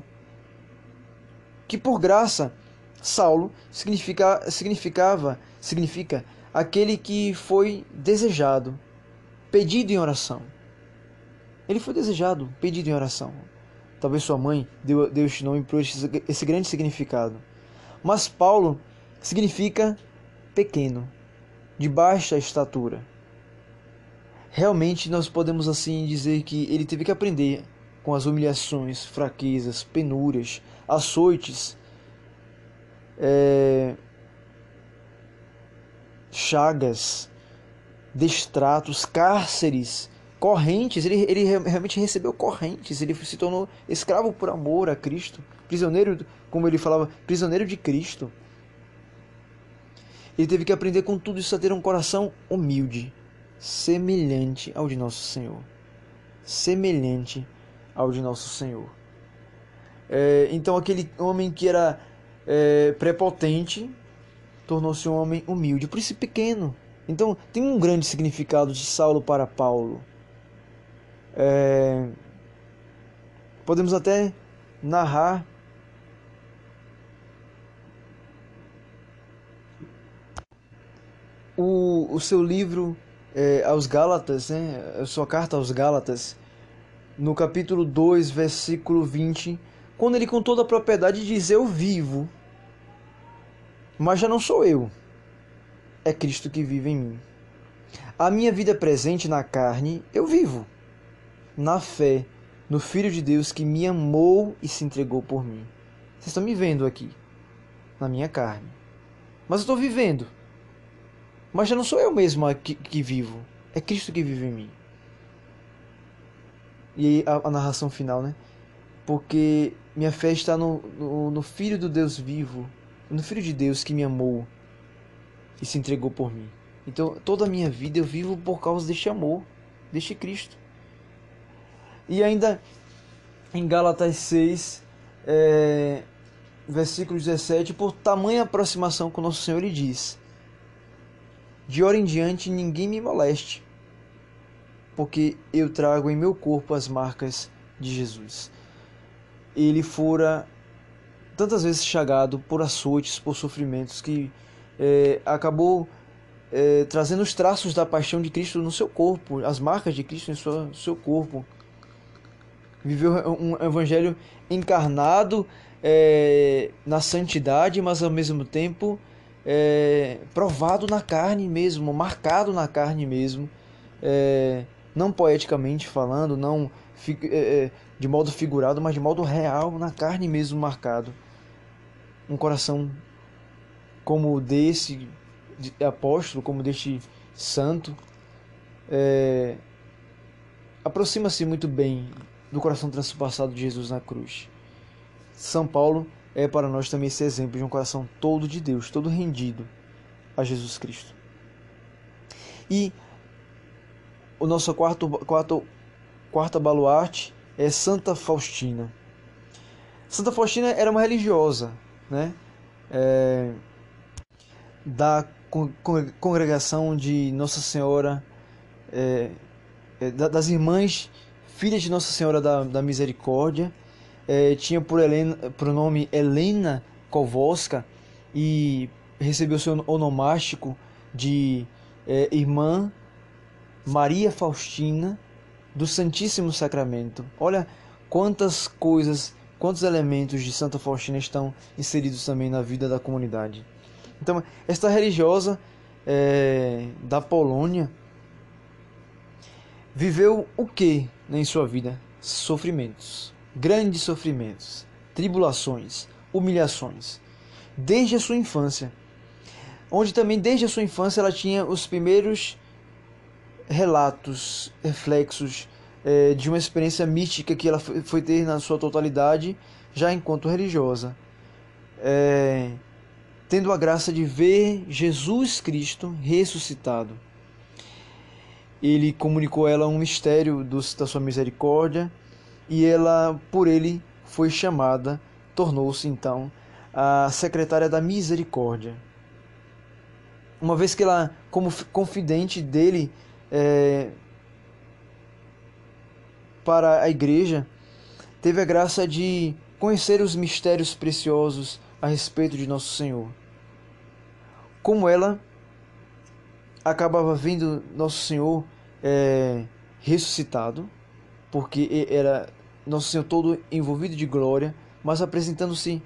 Que por graça, Saulo significa, significava, significa aquele que foi desejado, pedido em oração. Ele foi desejado, pedido em oração. Talvez sua mãe deu, deu este nome por esse, esse grande significado. Mas Paulo significa pequeno, de baixa estatura. Realmente nós podemos assim dizer que ele teve que aprender com as humilhações, fraquezas, penúrias, açoites, é, chagas, destratos, cárceres, correntes. Ele, ele realmente recebeu correntes. Ele se tornou escravo por amor a Cristo, prisioneiro, como ele falava, prisioneiro de Cristo. Ele teve que aprender com tudo isso a ter um coração humilde, semelhante ao de nosso Senhor. Semelhante ao de nosso Senhor. É, então, aquele homem que era é, prepotente tornou-se um homem humilde, por isso pequeno. Então, tem um grande significado de Saulo para Paulo. É, podemos até narrar o, o seu livro é, aos Gálatas, né, a sua carta aos Gálatas, no capítulo 2, versículo 20, quando ele com toda a propriedade diz: Eu vivo, mas já não sou eu, é Cristo que vive em mim. A minha vida presente na carne, eu vivo, na fé, no Filho de Deus que me amou e se entregou por mim. Vocês estão me vendo aqui, na minha carne. Mas eu estou vivendo mas já não sou eu mesmo que, que vivo. É Cristo que vive em mim. E aí a, a narração final, né? Porque minha fé está no, no, no Filho do Deus vivo, no Filho de Deus que me amou e se entregou por mim. Então toda a minha vida eu vivo por causa deste amor, deste Cristo. E ainda em Gálatas 6, é, versículo 17, por tamanha aproximação com Nosso Senhor, ele diz: de hora em diante ninguém me moleste, porque eu trago em meu corpo as marcas de Jesus. Ele fora tantas vezes chagado por açoites, por sofrimentos, que é, acabou é, trazendo os traços da paixão de Cristo no seu corpo, as marcas de Cristo em sua, seu corpo. Viveu um evangelho encarnado é, na santidade, mas ao mesmo tempo é, provado na carne mesmo, marcado na carne mesmo, é, não poeticamente falando, não é, é, de modo figurado, mas de modo real, na carne mesmo marcado. Um coração como o desse apóstolo, como deste santo, é, aproxima-se muito bem do coração transpassado de Jesus na cruz. São Paulo é para nós também esse exemplo de um coração todo de Deus, todo rendido a Jesus Cristo. E o nosso quarto, quarto, quarta baluarte é Santa Faustina. Santa Faustina era uma religiosa, né? É, da congregação de Nossa Senhora, é, é, das irmãs filhas de Nossa Senhora da, da Misericórdia, é, tinha por, Helena, nome Helena Kowalska e recebeu seu onomástico de é, Irmã Maria Faustina do Santíssimo Sacramento. Olha quantas coisas, quantos elementos de Santa Faustina estão inseridos também na vida da comunidade. Então, esta religiosa é, da Polônia viveu o que em sua vida? Sofrimentos, grandes sofrimentos, tribulações, humilhações, desde a sua infância, onde também desde a sua infância ela tinha os primeiros relatos, reflexos é, de uma experiência mística que ela foi ter na sua totalidade, já enquanto religiosa. É, tendo a graça de ver Jesus Cristo ressuscitado. Ele comunicou a ela um mistério do, da sua misericórdia e ela, por ele, foi chamada, tornou-se então a secretária da misericórdia. Uma vez que ela, como confidente dele, é, para a igreja, teve a graça de conhecer os mistérios preciosos a respeito de Nosso Senhor. Como ela acabava vendo Nosso Senhor é, ressuscitado, porque era Nosso Senhor todo envolvido de glória, mas apresentando-se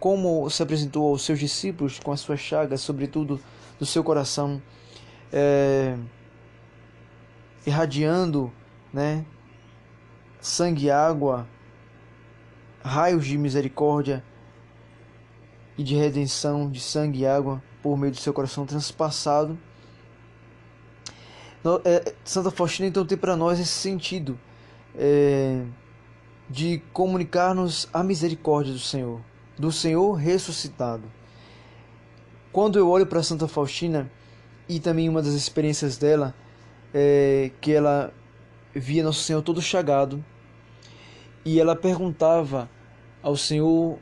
como se apresentou aos seus discípulos com as suas chagas, sobretudo do seu coração. É, irradiando, né, sangue e água, raios de misericórdia e de redenção de sangue e água por meio do seu coração transpassado. É, Santa Faustina então tem para nós esse sentido é, de comunicar-nos a misericórdia do Senhor, do Senhor ressuscitado. Quando eu olho para Santa Faustina e também uma das experiências dela é, que ela via Nosso Senhor todo chagado e ela perguntava ao Senhor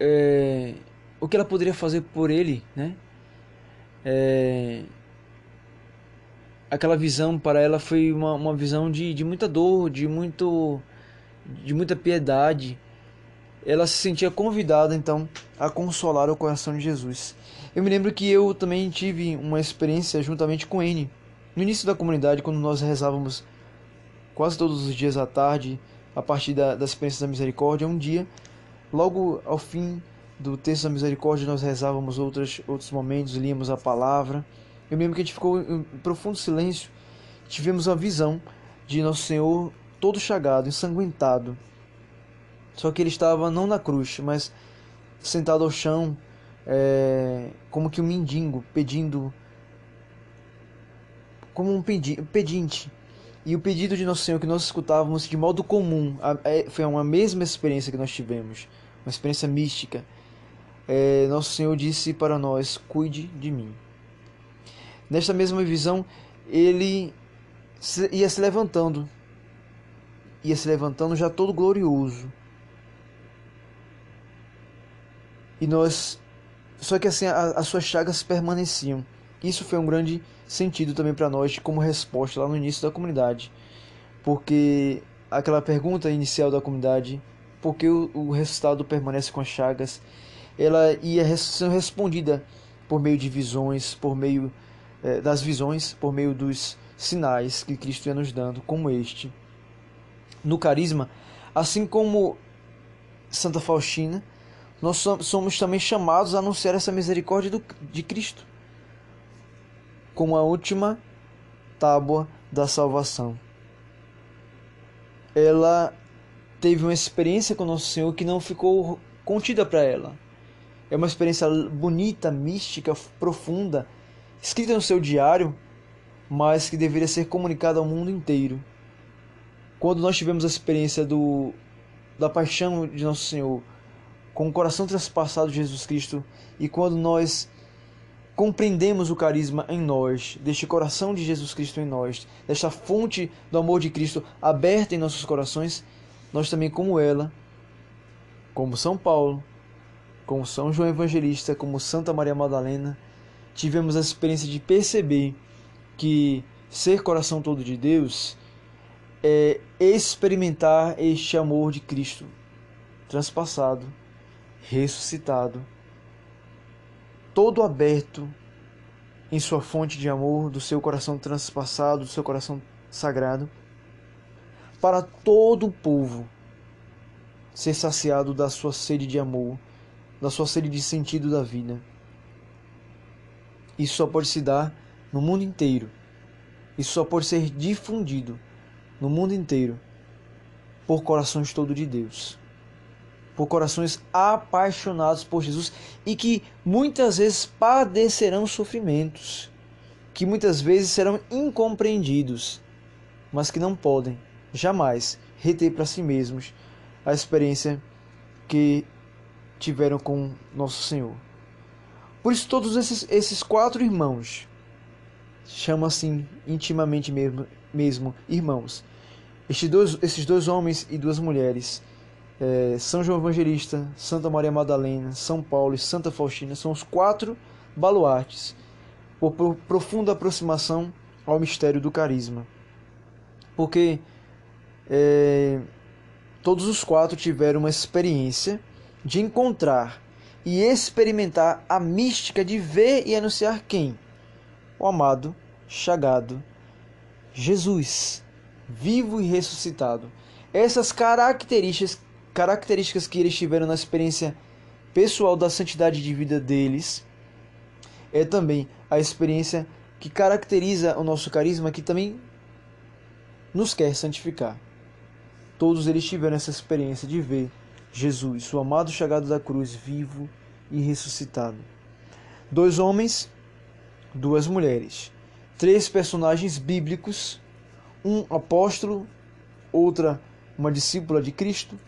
é, o que ela poderia fazer por ele, né? Aquela visão para ela foi uma, uma visão de, de muita dor, de muito de muita piedade. Ela se sentia convidada então a consolar o coração de Jesus. Eu me lembro que eu também tive uma experiência juntamente com N. No início da comunidade, quando nós rezávamos quase todos os dias à tarde, a partir da, das experiências da misericórdia, um dia, logo ao fim do texto da misericórdia, nós rezávamos outros, outros momentos, líamos a palavra. Eu lembro que a gente ficou em profundo silêncio, tivemos a visão de Nosso Senhor todo chagado, ensanguentado. Só que ele estava não na cruz, mas sentado ao chão, é, como que um mendigo pedindo, como um pedinte. E o pedido de Nosso Senhor que nós escutávamos de modo comum, é, foi uma mesma experiência que nós tivemos, uma experiência mística. É, Nosso Senhor disse para nós: Cuide de mim. Nesta mesma visão, ele ia se levantando, ia se levantando já todo glorioso. E nós só que assim, a, as suas chagas permaneciam. Isso foi um grande sentido também para nós como resposta lá no início da comunidade. Porque aquela pergunta inicial da comunidade, por que o, o resultado permanece com as chagas, ela ia sendo respondida por meio de visões, por meio eh, das visões, por meio dos sinais que Cristo ia nos dando, como este. No carisma, assim como Santa Faustina, nós somos também chamados a anunciar essa misericórdia de Cristo como a última tábua da salvação. Ela teve uma experiência com Nosso Senhor que não ficou contida para ela. É uma experiência bonita, mística, profunda, escrita no seu diário, mas que deveria ser comunicada ao mundo inteiro. Quando nós tivemos a experiência do, da paixão de Nosso Senhor, com o coração transpassado de Jesus Cristo e quando nós compreendemos o carisma em nós, deste coração de Jesus Cristo em nós, desta fonte do amor de Cristo aberta em nossos corações, nós também, como ela, como São Paulo, como São João Evangelista, como Santa Maria Madalena, tivemos a experiência de perceber que ser coração todo de Deus é experimentar este amor de Cristo transpassado, ressuscitado, todo aberto em sua fonte de amor, do seu coração transpassado, do seu coração sagrado, para todo o povo ser saciado da sua sede de amor, da sua sede de sentido da vida. Isso só pode se dar no mundo inteiro. Isso só pode ser difundido no mundo inteiro por corações todo de Deus. Por corações apaixonados por Jesus e que muitas vezes padecerão sofrimentos, que muitas vezes serão incompreendidos, mas que não podem jamais reter para si mesmos a experiência que tiveram com Nosso Senhor. Por isso, todos esses, esses quatro irmãos chamam assim intimamente mesmo, mesmo irmãos. Estes dois, esses dois homens e duas mulheres, é, São João Evangelista, Santa Maria Madalena, São Paulo e Santa Faustina, são os quatro baluartes por, por profunda aproximação ao mistério do carisma. Porque é, todos os quatro tiveram uma experiência de encontrar e experimentar a mística de ver e anunciar quem? O amado, chagado Jesus, vivo e ressuscitado. Essas características, características que eles tiveram na experiência pessoal da santidade de vida deles, é também a experiência que caracteriza o nosso carisma, que também nos quer santificar. Todos eles tiveram essa experiência de ver Jesus, o amado chegado da cruz, vivo e ressuscitado. Dois homens, duas mulheres. Três personagens bíblicos, um apóstolo, outra uma discípula de Cristo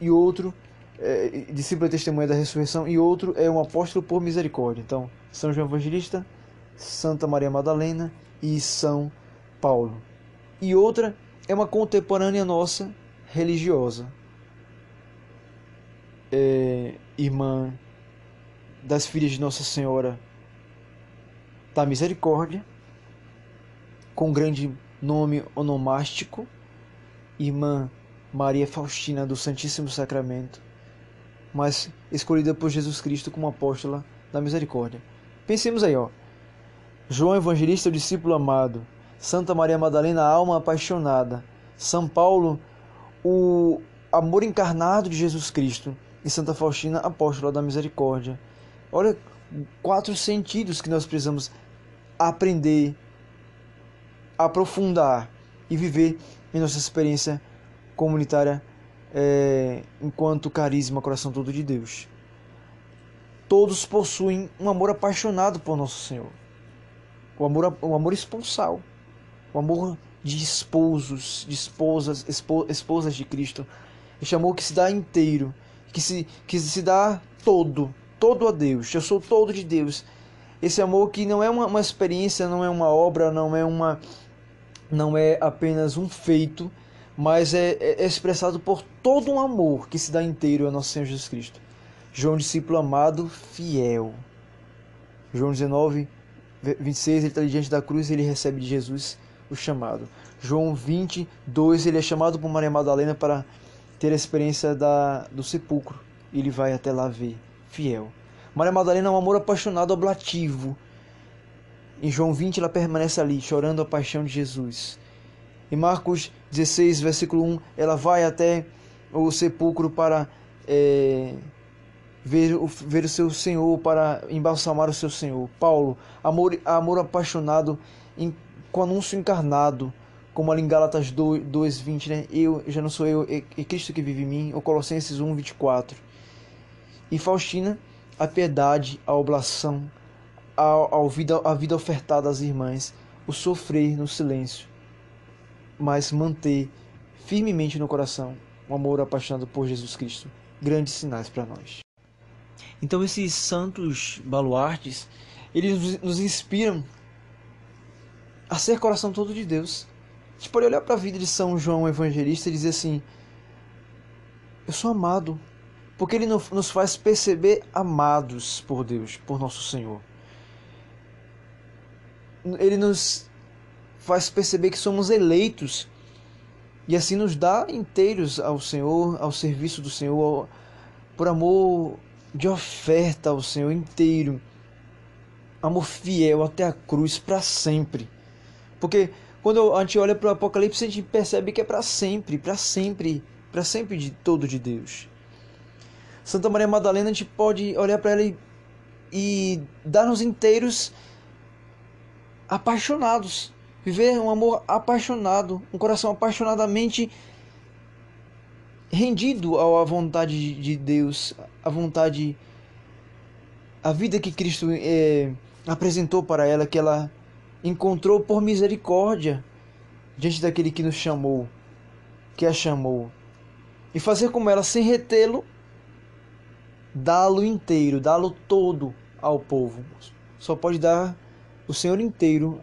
e outro é, discípula testemunha da ressurreição e outro é um apóstolo por misericórdia. Então, São João Evangelista, Santa Maria Madalena e São Paulo. E outra é uma contemporânea nossa religiosa, é, irmã das filhas de Nossa Senhora da Misericórdia, com grande nome onomástico, irmã Maria Faustina do Santíssimo Sacramento, mas escolhida por Jesus Cristo como apóstola da Misericórdia. Pensemos aí, ó. João Evangelista, o discípulo amado, Santa Maria Madalena, alma apaixonada, São Paulo, o amor encarnado de Jesus Cristo, e Santa Faustina, apóstola da misericórdia. Olha, quatro sentidos que nós precisamos aprender, aprofundar e viver em nossa experiência comunitária é, enquanto carisma, coração todo de Deus. Todos possuem um amor apaixonado por Nosso Senhor. O amor, o amor esponsal. O amor de esposos, de esposas, esposas de Cristo. Este amor que se dá inteiro, que se, que se dá todo, todo a Deus. Eu sou todo de Deus. Esse amor que não é uma, uma experiência, não é uma obra, não é uma não é apenas um feito, mas é, é, é expressado por todo um amor que se dá inteiro a nosso Senhor Jesus Cristo. João, discípulo amado, fiel. João 19, 26, ele está diante da cruz ele recebe de Jesus o chamado. João 22, ele é chamado por Maria Madalena para ter a experiência da, do sepulcro. Ele vai até lá ver, fiel. Maria Madalena é um amor apaixonado, oblativo. Em João 20, ela permanece ali, chorando a paixão de Jesus. Em Marcos 16, versículo 1, ela vai até o sepulcro para é, ver, o, ver o seu Senhor, para embalsamar o seu Senhor. Paulo, amor, amor apaixonado em, com anúncio encarnado como ali em Gálatas 2:20, né? Eu já não sou eu, é, é Cristo que vive em mim, ou Colossenses 1:24. E Faustina, a piedade, a oblação, a, a, vida, a vida ofertada às irmãs, o sofrer no silêncio, mas manter firmemente no coração o amor apaixonado por Jesus Cristo. Grandes sinais para nós. Então esses santos baluartes, eles nos inspiram a ser coração todo de Deus gente pode olhar para a vida de São João Evangelista e dizer assim: Eu sou amado porque ele nos faz perceber amados por Deus, por nosso Senhor. Ele nos faz perceber que somos eleitos e assim nos dá inteiros ao Senhor, ao serviço do Senhor, por amor de oferta ao Senhor inteiro. Amor fiel até a cruz para sempre. Porque quando a gente olha para o Apocalipse, a gente percebe que é para sempre, para sempre, para sempre de todo de Deus. Santa Maria Madalena, a gente pode olhar para ela e, e dar-nos inteiros apaixonados. Viver um amor apaixonado, um coração apaixonadamente rendido à vontade de Deus, à vontade, a vida que Cristo é, apresentou para ela, que ela encontrou por misericórdia diante daquele que nos chamou, que a chamou, e fazer como ela, sem retê-lo, dá-lo inteiro, dá-lo todo ao povo. Só pode dar o Senhor inteiro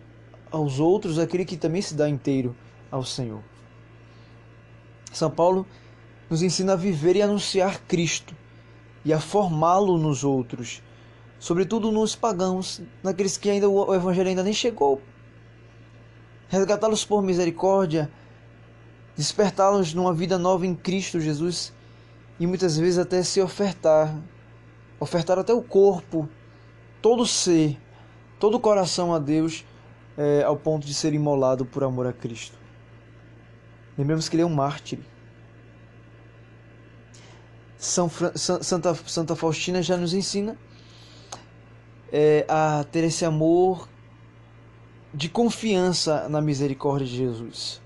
aos outros aquele que também se dá inteiro ao Senhor. São Paulo nos ensina a viver e anunciar Cristo e a formá-lo nos outros, sobretudo nos pagãos, naqueles que ainda o evangelho ainda nem chegou. Resgatá-los por misericórdia, despertá-los numa vida nova em Cristo Jesus e muitas vezes até se ofertar, ofertar até o corpo, todo ser, todo o coração a Deus, é, ao ponto de ser imolado por amor a Cristo. Lembramos que ele é um mártir. São Santa, Santa Faustina já nos ensina é, a ter esse amor de confiança na misericórdia de Jesus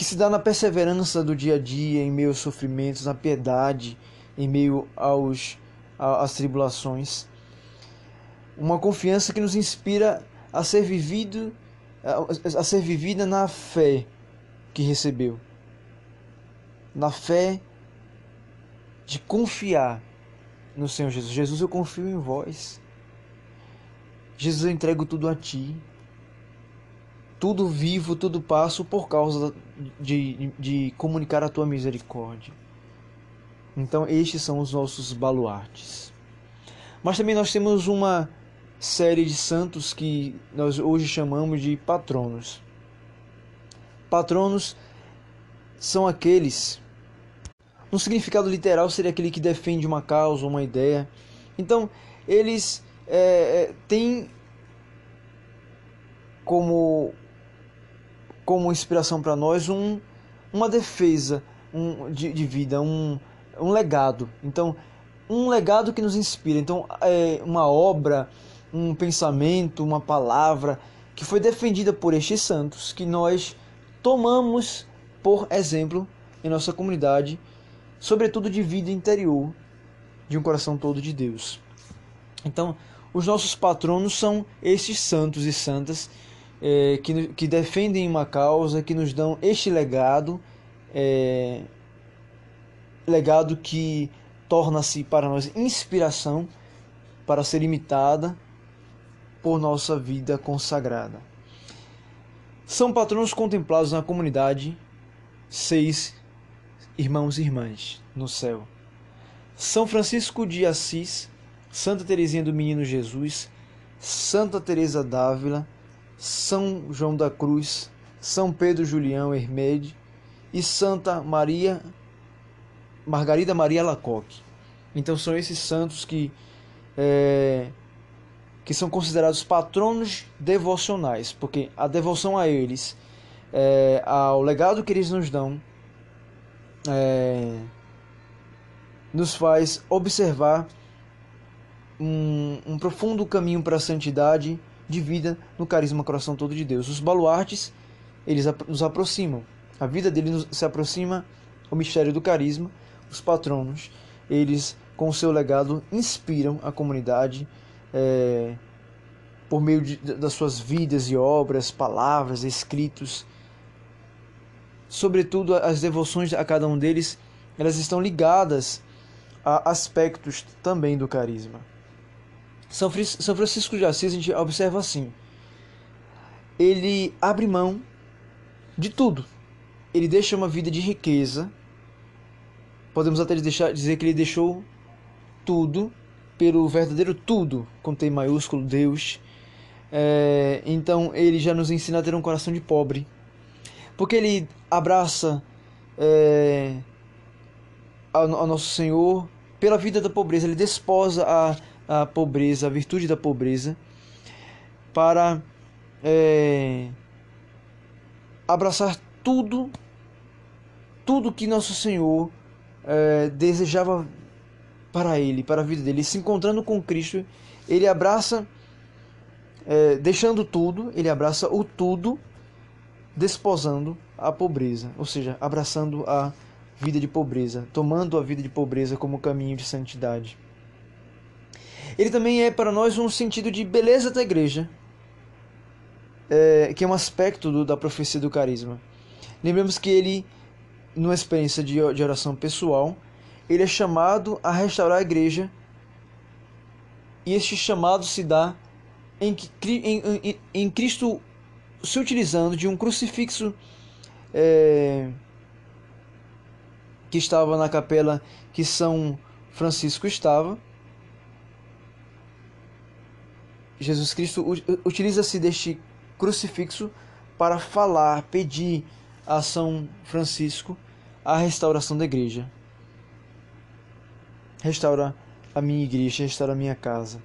que se dá na perseverança do dia a dia, em meio aos sofrimentos, na piedade, em meio aos, às tribulações. Uma confiança que nos inspira a ser vivido, a, a ser vivida na fé que recebeu. Na fé de confiar no Senhor Jesus. Jesus, eu confio em vós. Jesus, eu entrego tudo a ti tudo vivo, tudo passo por causa de, de comunicar a tua misericórdia. Então, estes são os nossos baluartes. Mas também nós temos uma série de santos que nós hoje chamamos de patronos. Patronos são aqueles. No significado literal, seria aquele que defende uma causa, uma ideia. Então, eles é, têm como como inspiração para nós um, uma defesa um, de, de vida, um, um legado. Então, um legado que nos inspira. Então, é uma obra, um pensamento, uma palavra que foi defendida por estes santos que nós tomamos por exemplo em nossa comunidade, sobretudo de vida interior, de um coração todo de Deus. Então, os nossos patronos são esses santos e santas é, que, que defendem uma causa, que nos dão este legado, é, legado que torna-se para nós inspiração para ser imitada por nossa vida consagrada. São patronos contemplados na comunidade, seis irmãos e irmãs no céu. São Francisco de Assis, Santa Teresinha do Menino Jesus, Santa Teresa d'Ávila, são João da Cruz, São Pedro Julião Hermede e Santa Maria Margarida Maria Lacoque. Então são esses santos que é, que são considerados patronos devocionais, porque a devoção a eles, é, ao legado que eles nos dão, é, nos faz observar um, um profundo caminho para a santidade de vida no carisma coração todo de Deus. Os baluartes, eles nos aproximam. A vida deles se aproxima ao mistério do carisma. Os patronos, eles com o seu legado inspiram a comunidade é, por meio de, das suas vidas e obras, palavras, escritos. Sobretudo as devoções a cada um deles, elas estão ligadas a aspectos também do carisma. São Francisco de Assis a gente observa assim: ele abre mão de tudo. Ele deixa uma vida de riqueza podemos até deixar, dizer que ele deixou tudo pelo verdadeiro tudo, com T maiúsculo, Deus. É, então ele já nos ensina a ter um coração de pobre. Porque ele abraça é, ao, ao nosso Senhor pela vida da pobreza, ele desposa a, a pobreza, a virtude da pobreza, para é, abraçar tudo, tudo que nosso Senhor é, desejava para ele, para a vida dele. se encontrando com Cristo, ele abraça, é, deixando tudo, ele abraça o tudo, desposando a pobreza, ou seja, abraçando a vida de pobreza, tomando a vida de pobreza como caminho de santidade. Ele também é para nós um sentido de beleza da igreja, é, que é um aspecto do, da profecia do carisma. Lembramos que ele, numa experiência de, de oração pessoal, ele é chamado a restaurar a igreja e este chamado se dá em, em, em, em Cristo se utilizando de um crucifixo é, que estava na capela que São Francisco estava. Jesus Cristo utiliza-se deste crucifixo para falar, pedir a São Francisco a restauração da igreja restaura a minha igreja, restaura a minha casa.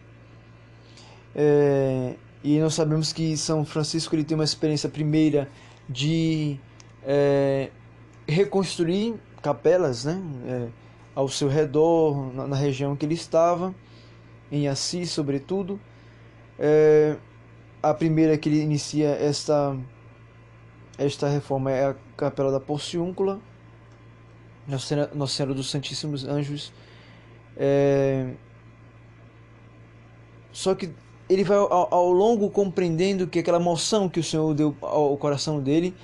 É, e nós sabemos que São Francisco ele tem uma experiência primeira de é, reconstruir capelas né, é, ao seu redor, na, na, região que ele estava, em Assis, sobretudo. É, a primeira que ele inicia esta, esta reforma é a Capela da Porciúncula, Nossa Senhora, Nossa Senhora dos Santíssimos Anjos é... Só que ele vai ao, ao, longo compreendendo que aquela moção que o Senhor deu ao coração dele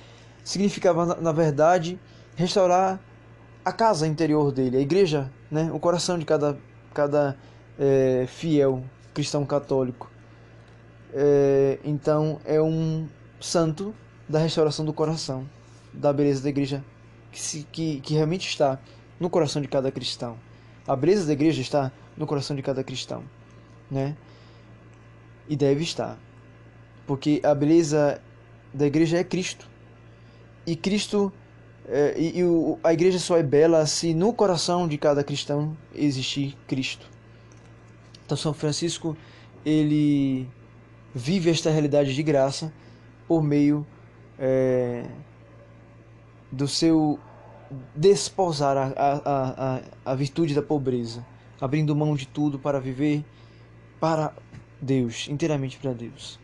significava, na, na verdade, restaurar a casa interior dele, a igreja, né? o coração de cada, cada é, fiel cristão católico. É, então é um santo da restauração do coração, da beleza da igreja que, se, que, que realmente está no coração de cada cristão. A beleza da igreja está no coração de cada cristão, né? E deve estar. Porque a beleza da igreja é Cristo. E Cristo é, e, e o, a igreja só é bela se no coração de cada cristão existir Cristo. Então São Francisco ele vive esta realidade de graça por meio é, do seu desposar a, a, a, a virtude da pobreza, abrindo mão de tudo para viver para Deus, inteiramente para Deus.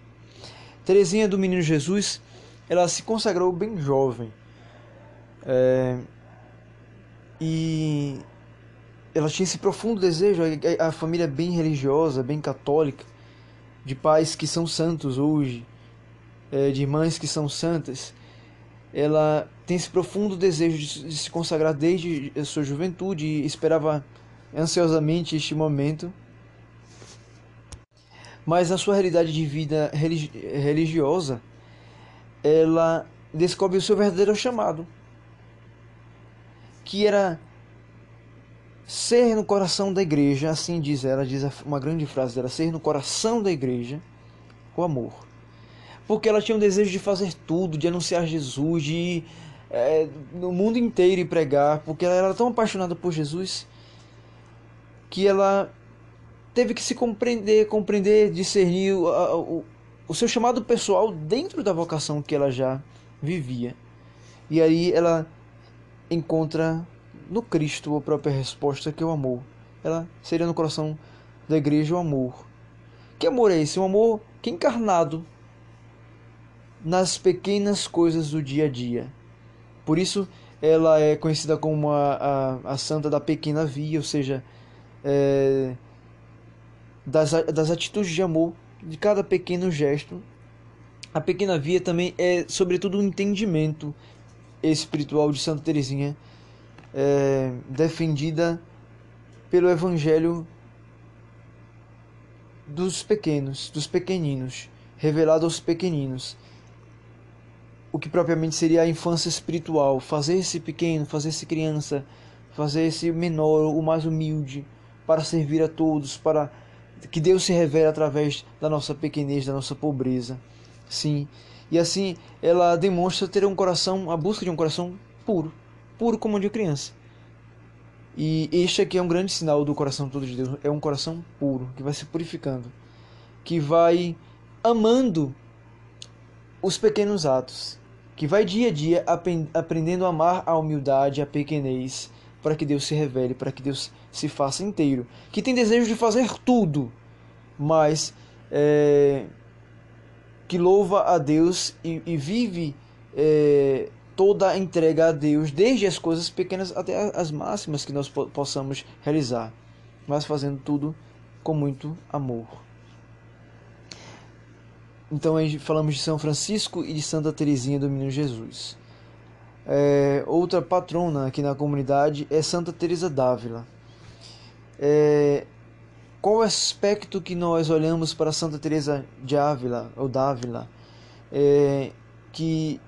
Teresinha do Menino Jesus, ela se consagrou bem jovem. É, e ela tinha esse profundo desejo, a, a família bem religiosa, bem católica, de pais que são santos hoje, é, de mães que são santas ela tem esse profundo desejo de, se consagrar desde a sua juventude e esperava ansiosamente este momento. Mas na sua realidade de vida religi religiosa, ela descobre o seu verdadeiro chamado, que era ser no coração da igreja, assim diz ela, diz uma grande frase dela, ser no coração da igreja o amor porque ela tinha o desejo de fazer tudo, de anunciar Jesus, de ir é, no mundo inteiro e pregar, porque ela era tão apaixonada por Jesus que ela teve que se compreender, compreender, discernir o, o, o seu chamado pessoal dentro da vocação que ela já vivia. E aí ela encontra no Cristo a própria resposta que é o amor. Ela seria no coração da igreja o amor. Que amor é esse? Um amor que é encarnado nas pequenas coisas do dia a dia. Por isso, ela é conhecida como a, a, a santa da pequena via, ou seja, é, das, das atitudes de amor, de cada pequeno gesto. A pequena via também é, sobretudo, um entendimento espiritual de Santa Teresinha, é, defendida pelo Evangelho dos pequenos, dos pequeninos, revelado aos pequeninos o que propriamente seria a infância espiritual, fazer-se pequeno, fazer-se criança, fazer esse menor, o mais humilde, para servir a todos, para que Deus se revele através da nossa pequenez, da nossa pobreza. Sim. E assim ela demonstra ter um coração, a busca de um coração puro, puro como de criança. E este aqui é um grande sinal do coração todo de Deus, é um coração puro, que vai se purificando, que vai amando os pequenos atos, que vai dia a dia aprendendo a amar a humildade, a pequenez, para que Deus se revele, para que Deus se faça inteiro, que tem desejo de fazer tudo, mas é, que louva a Deus e, e vive é, toda a entrega a Deus, desde as coisas pequenas até as máximas que nós possamos realizar, mas fazendo tudo com muito amor. Então falamos de São Francisco e de Santa Teresinha do Menino Jesus. É, outra patrona aqui na comunidade é Santa Teresa d'Ávila. É, qual aspecto que nós olhamos para Santa Teresa de Ávila ou d'Ávila é, que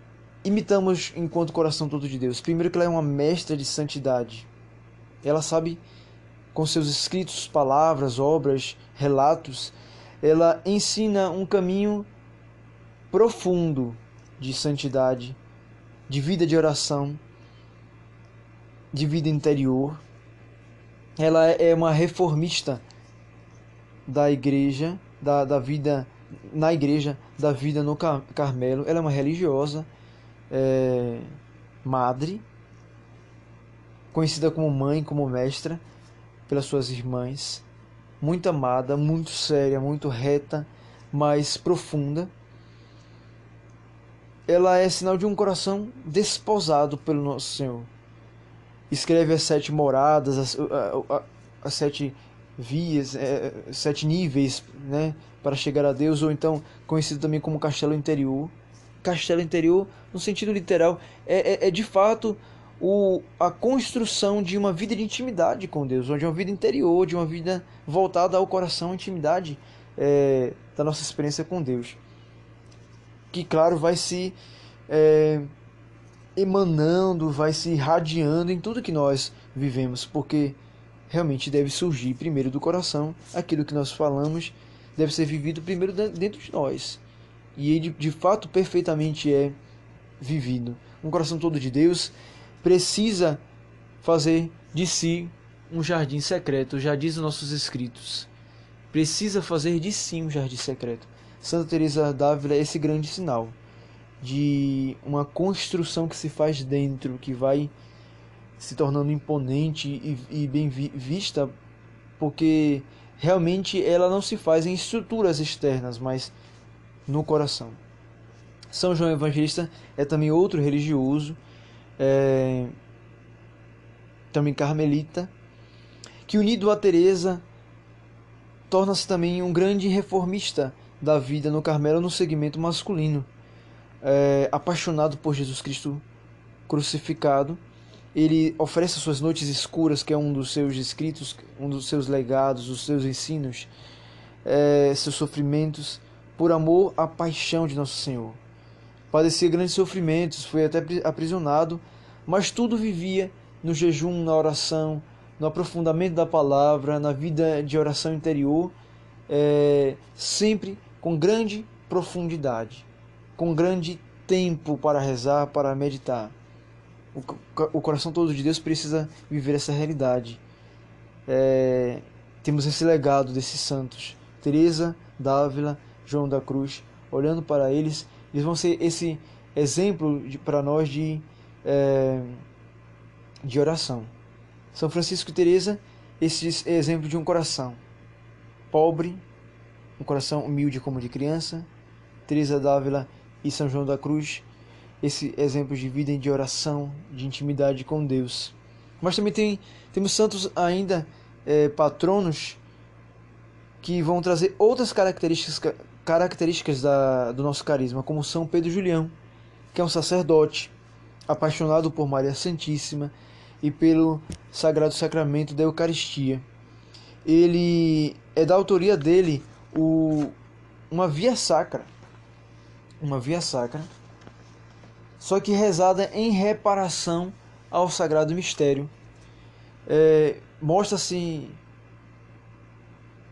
imitamos enquanto coração todo de Deus? Primeiro que ela é uma mestra de santidade. Ela sabe com seus escritos, palavras, obras, relatos, ela ensina um caminho profundo de santidade, de vida de oração, de vida interior. Ela é uma reformista da igreja, da, da vida na igreja, da vida no Carmelo. Ela é uma religiosa, é, madre, conhecida como mãe, como mestra pelas suas irmãs muito amada, muito séria, muito reta, mas profunda. Ela é sinal de um coração desposado pelo nosso Senhor. Escreve as sete moradas, as, as, as sete vias, é, sete níveis né, para chegar a Deus, ou então conhecido também como castelo interior. Castelo interior, no sentido literal, é, é, é de fato o, a construção de uma vida de intimidade com Deus, de uma vida interior, de uma vida voltada ao coração, intimidade é, da nossa experiência com Deus. Que, claro, vai se é, emanando, vai se irradiando em tudo que nós vivemos, porque realmente deve surgir primeiro do coração, aquilo que nós falamos deve ser vivido primeiro dentro de nós. E ele de fato perfeitamente é vivido. Um coração todo de Deus precisa fazer de si um jardim secreto, já diz os nossos escritos. Precisa fazer de si um jardim secreto. Santa Teresa d'Ávila é esse grande sinal de uma construção que se faz dentro, que vai se tornando imponente e, e bem vi, vista, porque realmente ela não se faz em estruturas externas, mas no coração. São João Evangelista é também outro religioso é, também carmelita, que unido a Teresa torna-se também um grande reformista da vida no Carmelo no segmento masculino. É, apaixonado por Jesus Cristo crucificado, ele oferece suas noites escuras, que é um dos seus escritos, um dos seus legados, os seus ensinos, é, seus sofrimentos, por amor à paixão de Nosso Senhor padecia grandes sofrimentos, foi até aprisionado, mas tudo vivia no jejum, na oração, no aprofundamento da palavra, na vida de oração interior, é, sempre com grande profundidade, com grande tempo para rezar, para meditar. O, o coração todo de Deus precisa viver essa realidade. É, temos esse legado desses santos, Teresa, Dávila, João da Cruz, olhando para eles eles vão ser esse exemplo para nós de, é, de oração. São Francisco e Teresa, esse exemplo de um coração pobre, um coração humilde como de criança. Teresa d'Ávila e São João da Cruz, esse exemplo de vida de oração, de intimidade com Deus. Mas também tem, temos santos ainda é, patronos que vão trazer outras características, características da, do nosso carisma, como São Pedro Julião, que é um sacerdote apaixonado por Maria Santíssima e pelo Sagrado Sacramento da Eucaristia. Ele é da autoria dele o, uma via sacra, uma via sacra, só que rezada em reparação ao Sagrado Mistério. é, mostra-se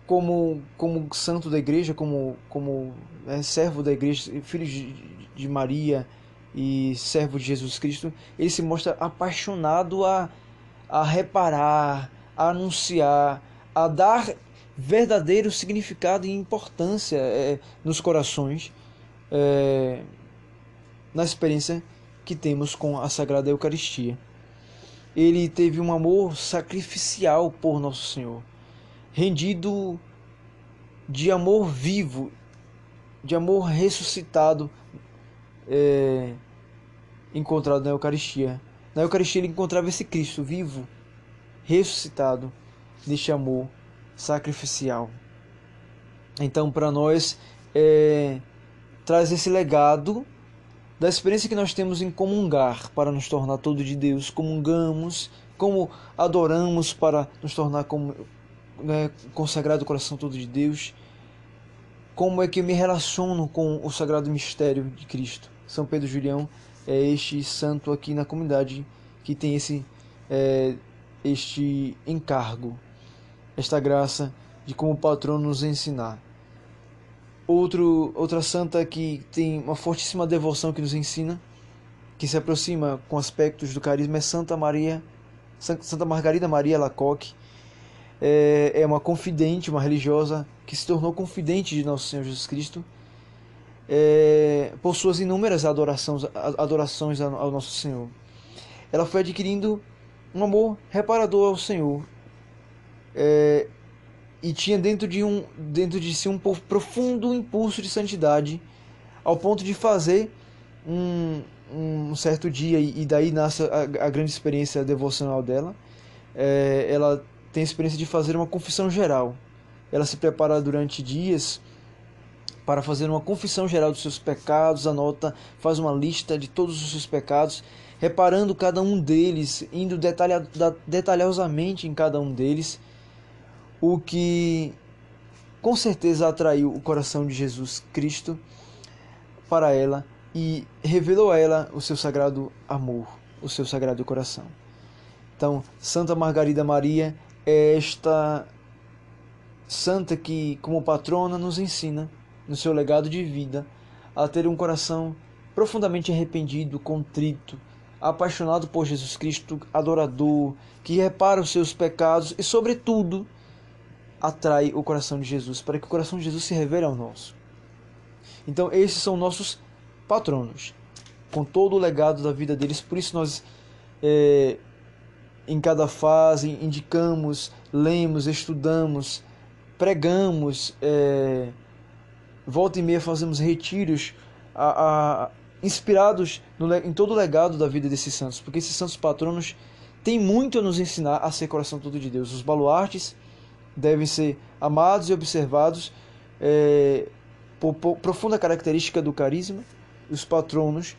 como, como santo da igreja, como, como é, servo da igreja, filho de, de Maria e servo de Jesus Cristo, ele se mostra apaixonado a, a reparar, a anunciar, a dar verdadeiro significado e importância é, nos corações, é, na experiência que temos com a Sagrada Eucaristia. Ele teve um amor sacrificial por Nosso Senhor, rendido de amor vivo, de amor ressuscitado, é, encontrado na Eucaristia. Na Eucaristia ele encontrava esse Cristo vivo, ressuscitado, neste amor sacrificial. Então, para nós, é, traz esse legado da experiência que nós temos em comungar para nos tornar todo de Deus. Comungamos, como adoramos para nos tornar como, né, consagrado coração todo de Deus. Como é que eu me relaciono com o sagrado mistério de Cristo? São Pedro Julião é este santo aqui na comunidade que tem esse é, este encargo esta graça de como patrono nos ensinar. Outro, outra santa que tem uma fortíssima devoção que nos ensina, que se aproxima com aspectos do carisma, é Santa Maria, Santa Margarida Maria Lacoque. É, é uma confidente, uma religiosa que se tornou confidente de Nosso Senhor Jesus Cristo é, por suas inúmeras adorações, adorações ao Nosso Senhor. Ela foi adquirindo um amor reparador ao Senhor, é, e tinha dentro de, um, dentro de si um profundo impulso de santidade, ao ponto de fazer um, um certo dia, e daí nasce a, a grande experiência devocional dela. É, ela tem a experiência de fazer uma confissão geral. Ela se prepara durante dias para fazer uma confissão geral dos seus pecados, anota, faz uma lista de todos os seus pecados, reparando cada um deles, indo detalha, detalhosamente em cada um deles o que com certeza atraiu o coração de Jesus Cristo para ela e revelou a ela o seu sagrado amor, o seu sagrado coração. Então, Santa Margarida Maria esta santa que, como patrona, nos ensina, no seu legado de vida, a ter um coração profundamente arrependido, contrito, apaixonado por Jesus Cristo, adorador, que repara os seus pecados e, sobretudo, atrai o coração de Jesus, para que o coração de Jesus se revele ao nosso. Então, esses são nossos patronos, com todo o legado da vida deles. Por isso, nós, é, em cada fase, indicamos, lemos, estudamos, pregamos, é, volta e meia fazemos retiros a, a, inspirados no, em todo o legado da vida desses santos, porque esses santos patronos têm muito a nos ensinar a ser coração todo de Deus. Os baluartes devem ser amados e observados é, por, por, profunda característica do carisma, os patronos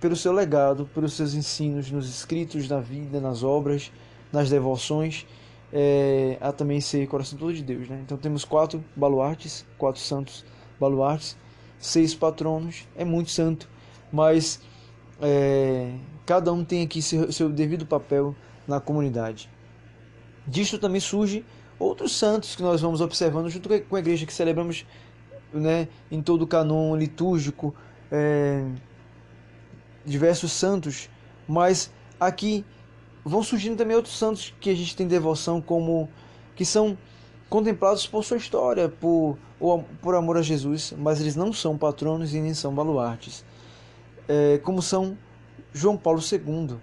pelo seu legado, pelos seus ensinos nos escritos, na vida, nas obras, nas devoções, é, a também ser coração todo de Deus. Né? Então temos quatro baluartes, quatro santos baluartes, seis patronos, é muito santo, mas é, cada um tem aqui seu, seu devido papel na comunidade. Disto também surge outros santos que nós vamos observando junto com a igreja que celebramos né, em todo o canon litúrgico, é, diversos santos, mas aqui vão surgindo também outros santos que a gente tem devoção como que são contemplados por sua história, por, por amor a Jesus, mas eles não são patronos e nem são baluartes, é, como são João Paulo II,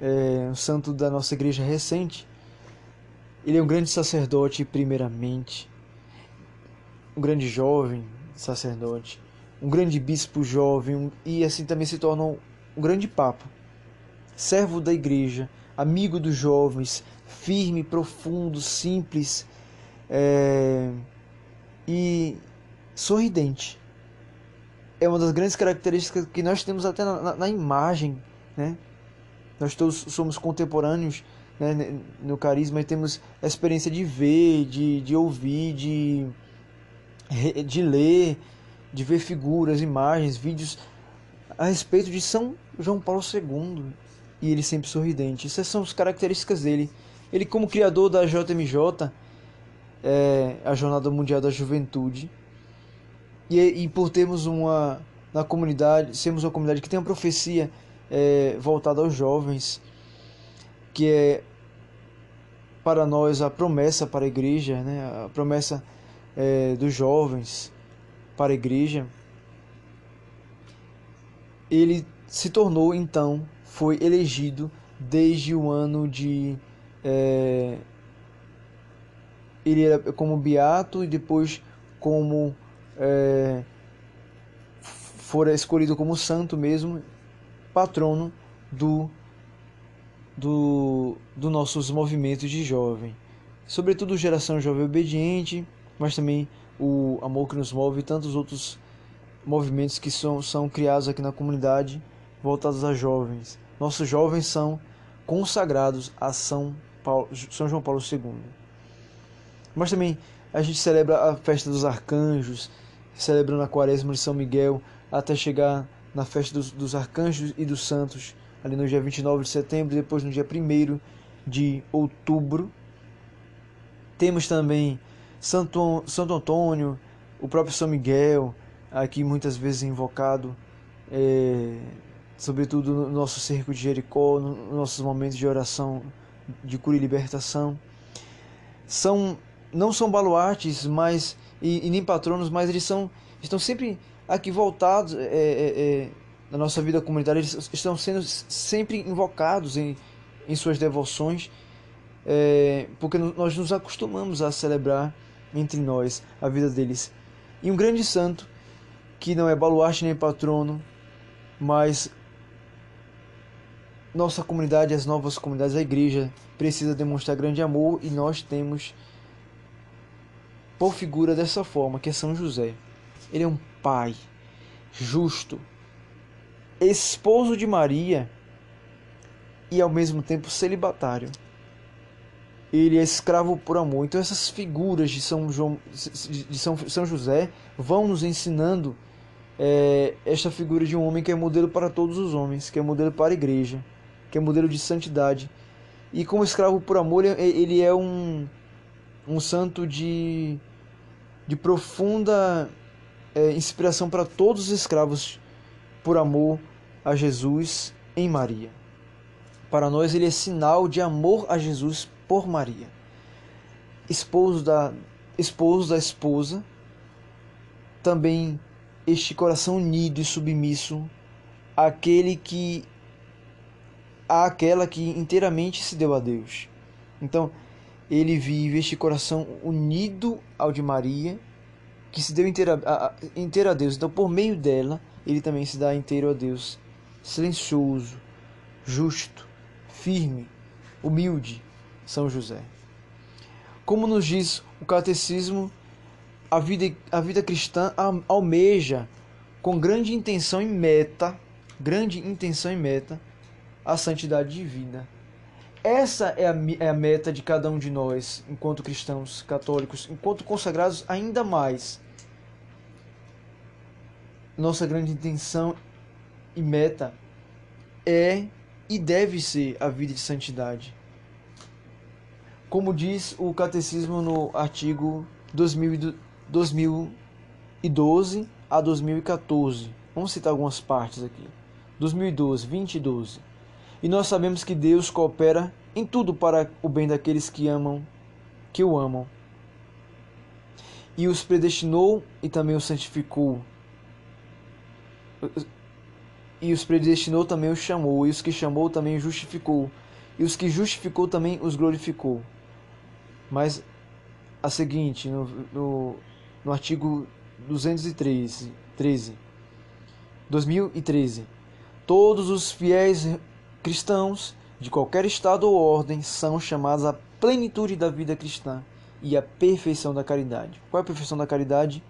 é, um santo da nossa igreja recente, ele é um grande sacerdote, primeiramente, um grande jovem sacerdote, um grande bispo jovem, e assim também se torna um, um grande papa, servo da igreja, amigo dos jovens, firme, profundo, simples é, e sorridente. É uma das grandes características que nós temos até na, na, na imagem, né? Nós todos somos contemporâneos né, no carisma e temos a experiência de ver, de, de ouvir, de, de ler, de ver figuras, imagens, vídeos a respeito de São João Paulo II. e ele sempre sorridente. Essas são as características dele. Ele, como criador da JMJ, é, a Jornada Mundial da Juventude, e, e por termos uma na comunidade, sermos uma comunidade que tem uma profecia é, voltada aos jovens, que é para nós a promessa para a igreja, né? a promessa é, dos jovens para a igreja. Ele se tornou então, foi elegido desde o ano de. É, ele era como beato e depois como. É, fora escolhido como santo mesmo, patrono do, do, do nossos movimentos de jovem. Sobretudo geração jovem obediente, mas também o amor que nos move e tantos outros movimentos que são, são criados aqui na comunidade voltados a jovens. Nossos jovens são consagrados a São, Paulo, São João Paulo II. Mas também a gente celebra a festa dos arcanjos, celebrando a quaresma de São Miguel, até chegar na festa dos, dos arcanjos e dos santos, ali no dia 29 de setembro, depois no dia 1 de outubro. Temos também Santo, Santo Antônio, o próprio São Miguel, aqui muitas vezes invocado, é, sobretudo no nosso cerco de Jericó, nos nossos momentos de oração de cura e libertação. São, não são baluartes mas, e, e nem patronos, mas eles são, estão sempre aqui voltados é, é, na nossa vida comunitária, eles estão sendo sempre invocados em, em suas devoções, porque nós nos acostumamos a celebrar entre nós a vida deles. E um grande santo, que não é baluarte nem patrono, mas nossa comunidade, as novas comunidades, a igreja precisa demonstrar grande amor e nós temos por figura dessa forma, que é São José. Ele é um pai justo, esposo de Maria e ao mesmo tempo celibatário. Ele é escravo por amor. Então essas figuras de São, João, de São, São José vão nos ensinando é, esta figura de um homem que é modelo para todos os homens, que é modelo para a igreja, que é modelo de santidade. E como escravo por amor, ele é um, um santo de, de profunda é, inspiração para todos os escravos por amor a Jesus em Maria. Para nós, ele é sinal de amor a Jesus por Maria. Esposo da, esposo da esposa, também este coração unido e submisso àquele que àquela que inteiramente se deu a Deus. Então, ele vive este coração unido ao de Maria que se deu inteira a, inteiro a Deus. Então, por meio dela, ele também se dá inteiro a Deus, silencioso, justo, firme, humilde, São José. Como nos diz o catecismo, a vida, a vida cristã almeja com grande intenção e meta, grande intenção e meta, a santidade divina. Essa é a, é a meta de cada um de nós, enquanto cristãos católicos, enquanto consagrados ainda mais. Nossa grande intenção e meta é e deve ser a vida de santidade. Como diz o Catecismo no artigo 2012 a 2014. Vamos citar algumas partes aqui. 2012, 20 e 12. E nós sabemos que Deus coopera em tudo para o bem daqueles que amam, que o amam. E os predestinou e também os santificou. E os predestinou também os chamou, e os que chamou também os justificou, e os que justificou também os glorificou. Mas a seguinte, no, no, no artigo 213, 13, 2013, todos os fiéis Cristãos de qualquer estado ou ordem são chamados à plenitude da vida cristã e à perfeição da caridade. Qual é a perfeição da caridade?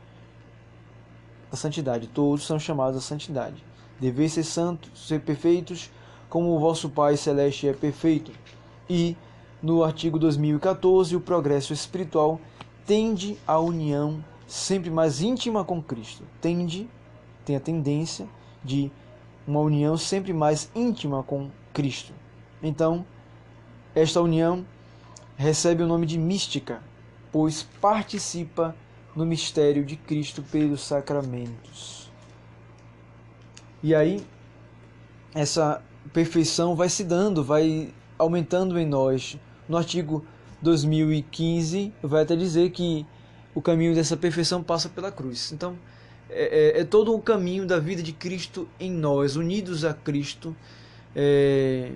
A santidade. Todos são chamados à santidade. Deveis ser santos, ser perfeitos, como o vosso Pai celeste é perfeito. E no artigo 2014, o progresso espiritual tende à união sempre mais íntima com Cristo. Tende, tem a tendência de uma união sempre mais íntima com Cristo. Então, esta união recebe o nome de mística, pois participa no mistério de Cristo pelos sacramentos. E aí, essa perfeição vai se dando, vai aumentando em nós. No artigo 2015, vai até dizer que o caminho dessa perfeição passa pela cruz. Então, é, é, é todo o caminho da vida de Cristo em nós, unidos a Cristo, é,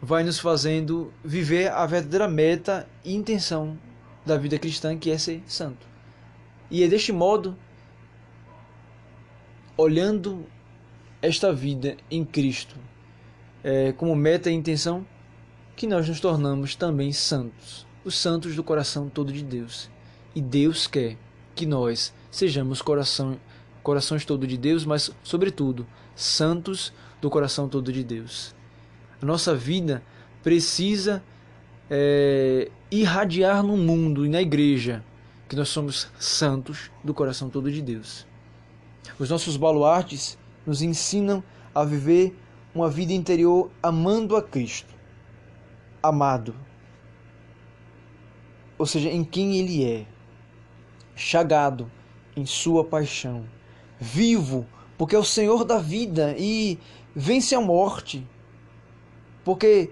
vai nos fazendo viver a verdadeira meta e intenção da vida cristã, que é ser santo. E é deste modo, olhando esta vida em Cristo é, como meta e intenção, que nós nos tornamos também santos, os santos do coração todo de Deus. E Deus quer que nós sejamos coração, corações todo de Deus, mas, sobretudo, santos do coração todo de Deus. A nossa vida precisa é, irradiar no mundo e na igreja que nós somos santos do coração todo de Deus. Os nossos baluartes nos ensinam a viver uma vida interior amando a Cristo, amado, ou seja, em quem Ele é, chagado em Sua paixão, vivo, porque é o Senhor da vida e vence a morte, porque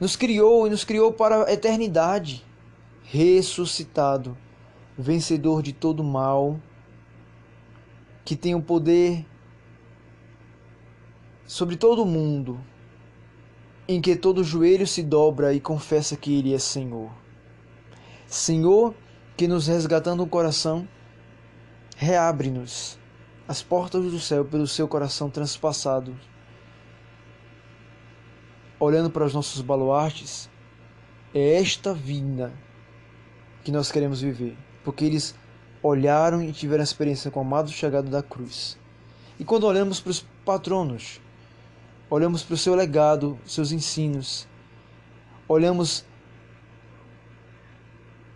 nos criou e nos criou para a eternidade, ressuscitado, vencedor de todo mal, que tem o poder sobre todo o mundo, em que todo joelho se dobra e confessa que Ele é Senhor. Senhor, que nos resgatando o coração, reabre-nos as portas do céu pelo seu coração transpassado. Olhando para os nossos baluartes, é esta vida que nós queremos viver, porque eles olharam e tiveram a experiência com o amado chegado da cruz. E quando olhamos para os patronos, olhamos para o seu legado, seus ensinos, olhamos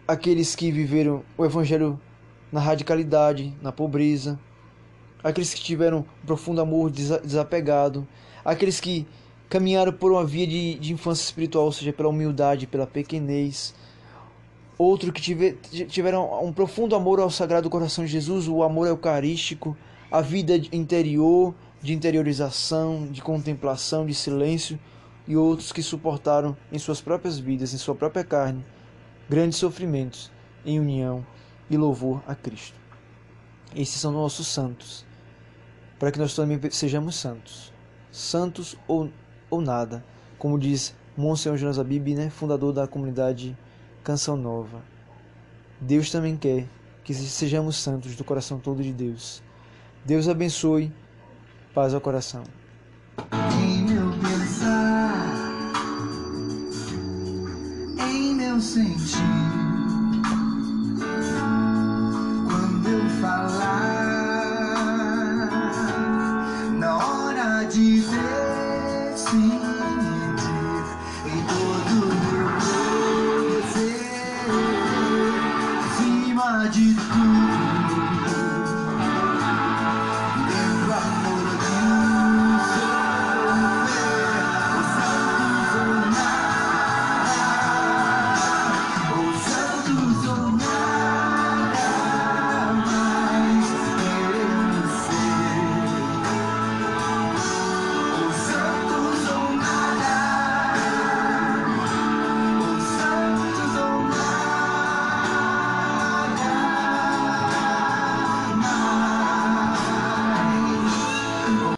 aqueles que viveram o Evangelho na radicalidade, na pobreza, aqueles que tiveram um profundo amor desapegado, aqueles que caminharam por uma via de, de infância espiritual, ou seja, pela humildade, pela pequenez, outro que tiver, tiveram um profundo amor ao Sagrado Coração de Jesus, o amor eucarístico, a vida interior, de interiorização, de contemplação, de silêncio, e outros que suportaram em suas próprias vidas, em sua própria carne, grandes sofrimentos em união e louvor a Cristo. Esses são nossos santos, para que nós também sejamos santos. Santos ou, ou nada, como diz Monsenhor Jonas Abib, né, fundador da comunidade Canção Nova. Deus também quer que sejamos santos do coração todo de Deus. Deus abençoe Paz ao coração. Em meu pensar, em meu sentir, quando eu falar,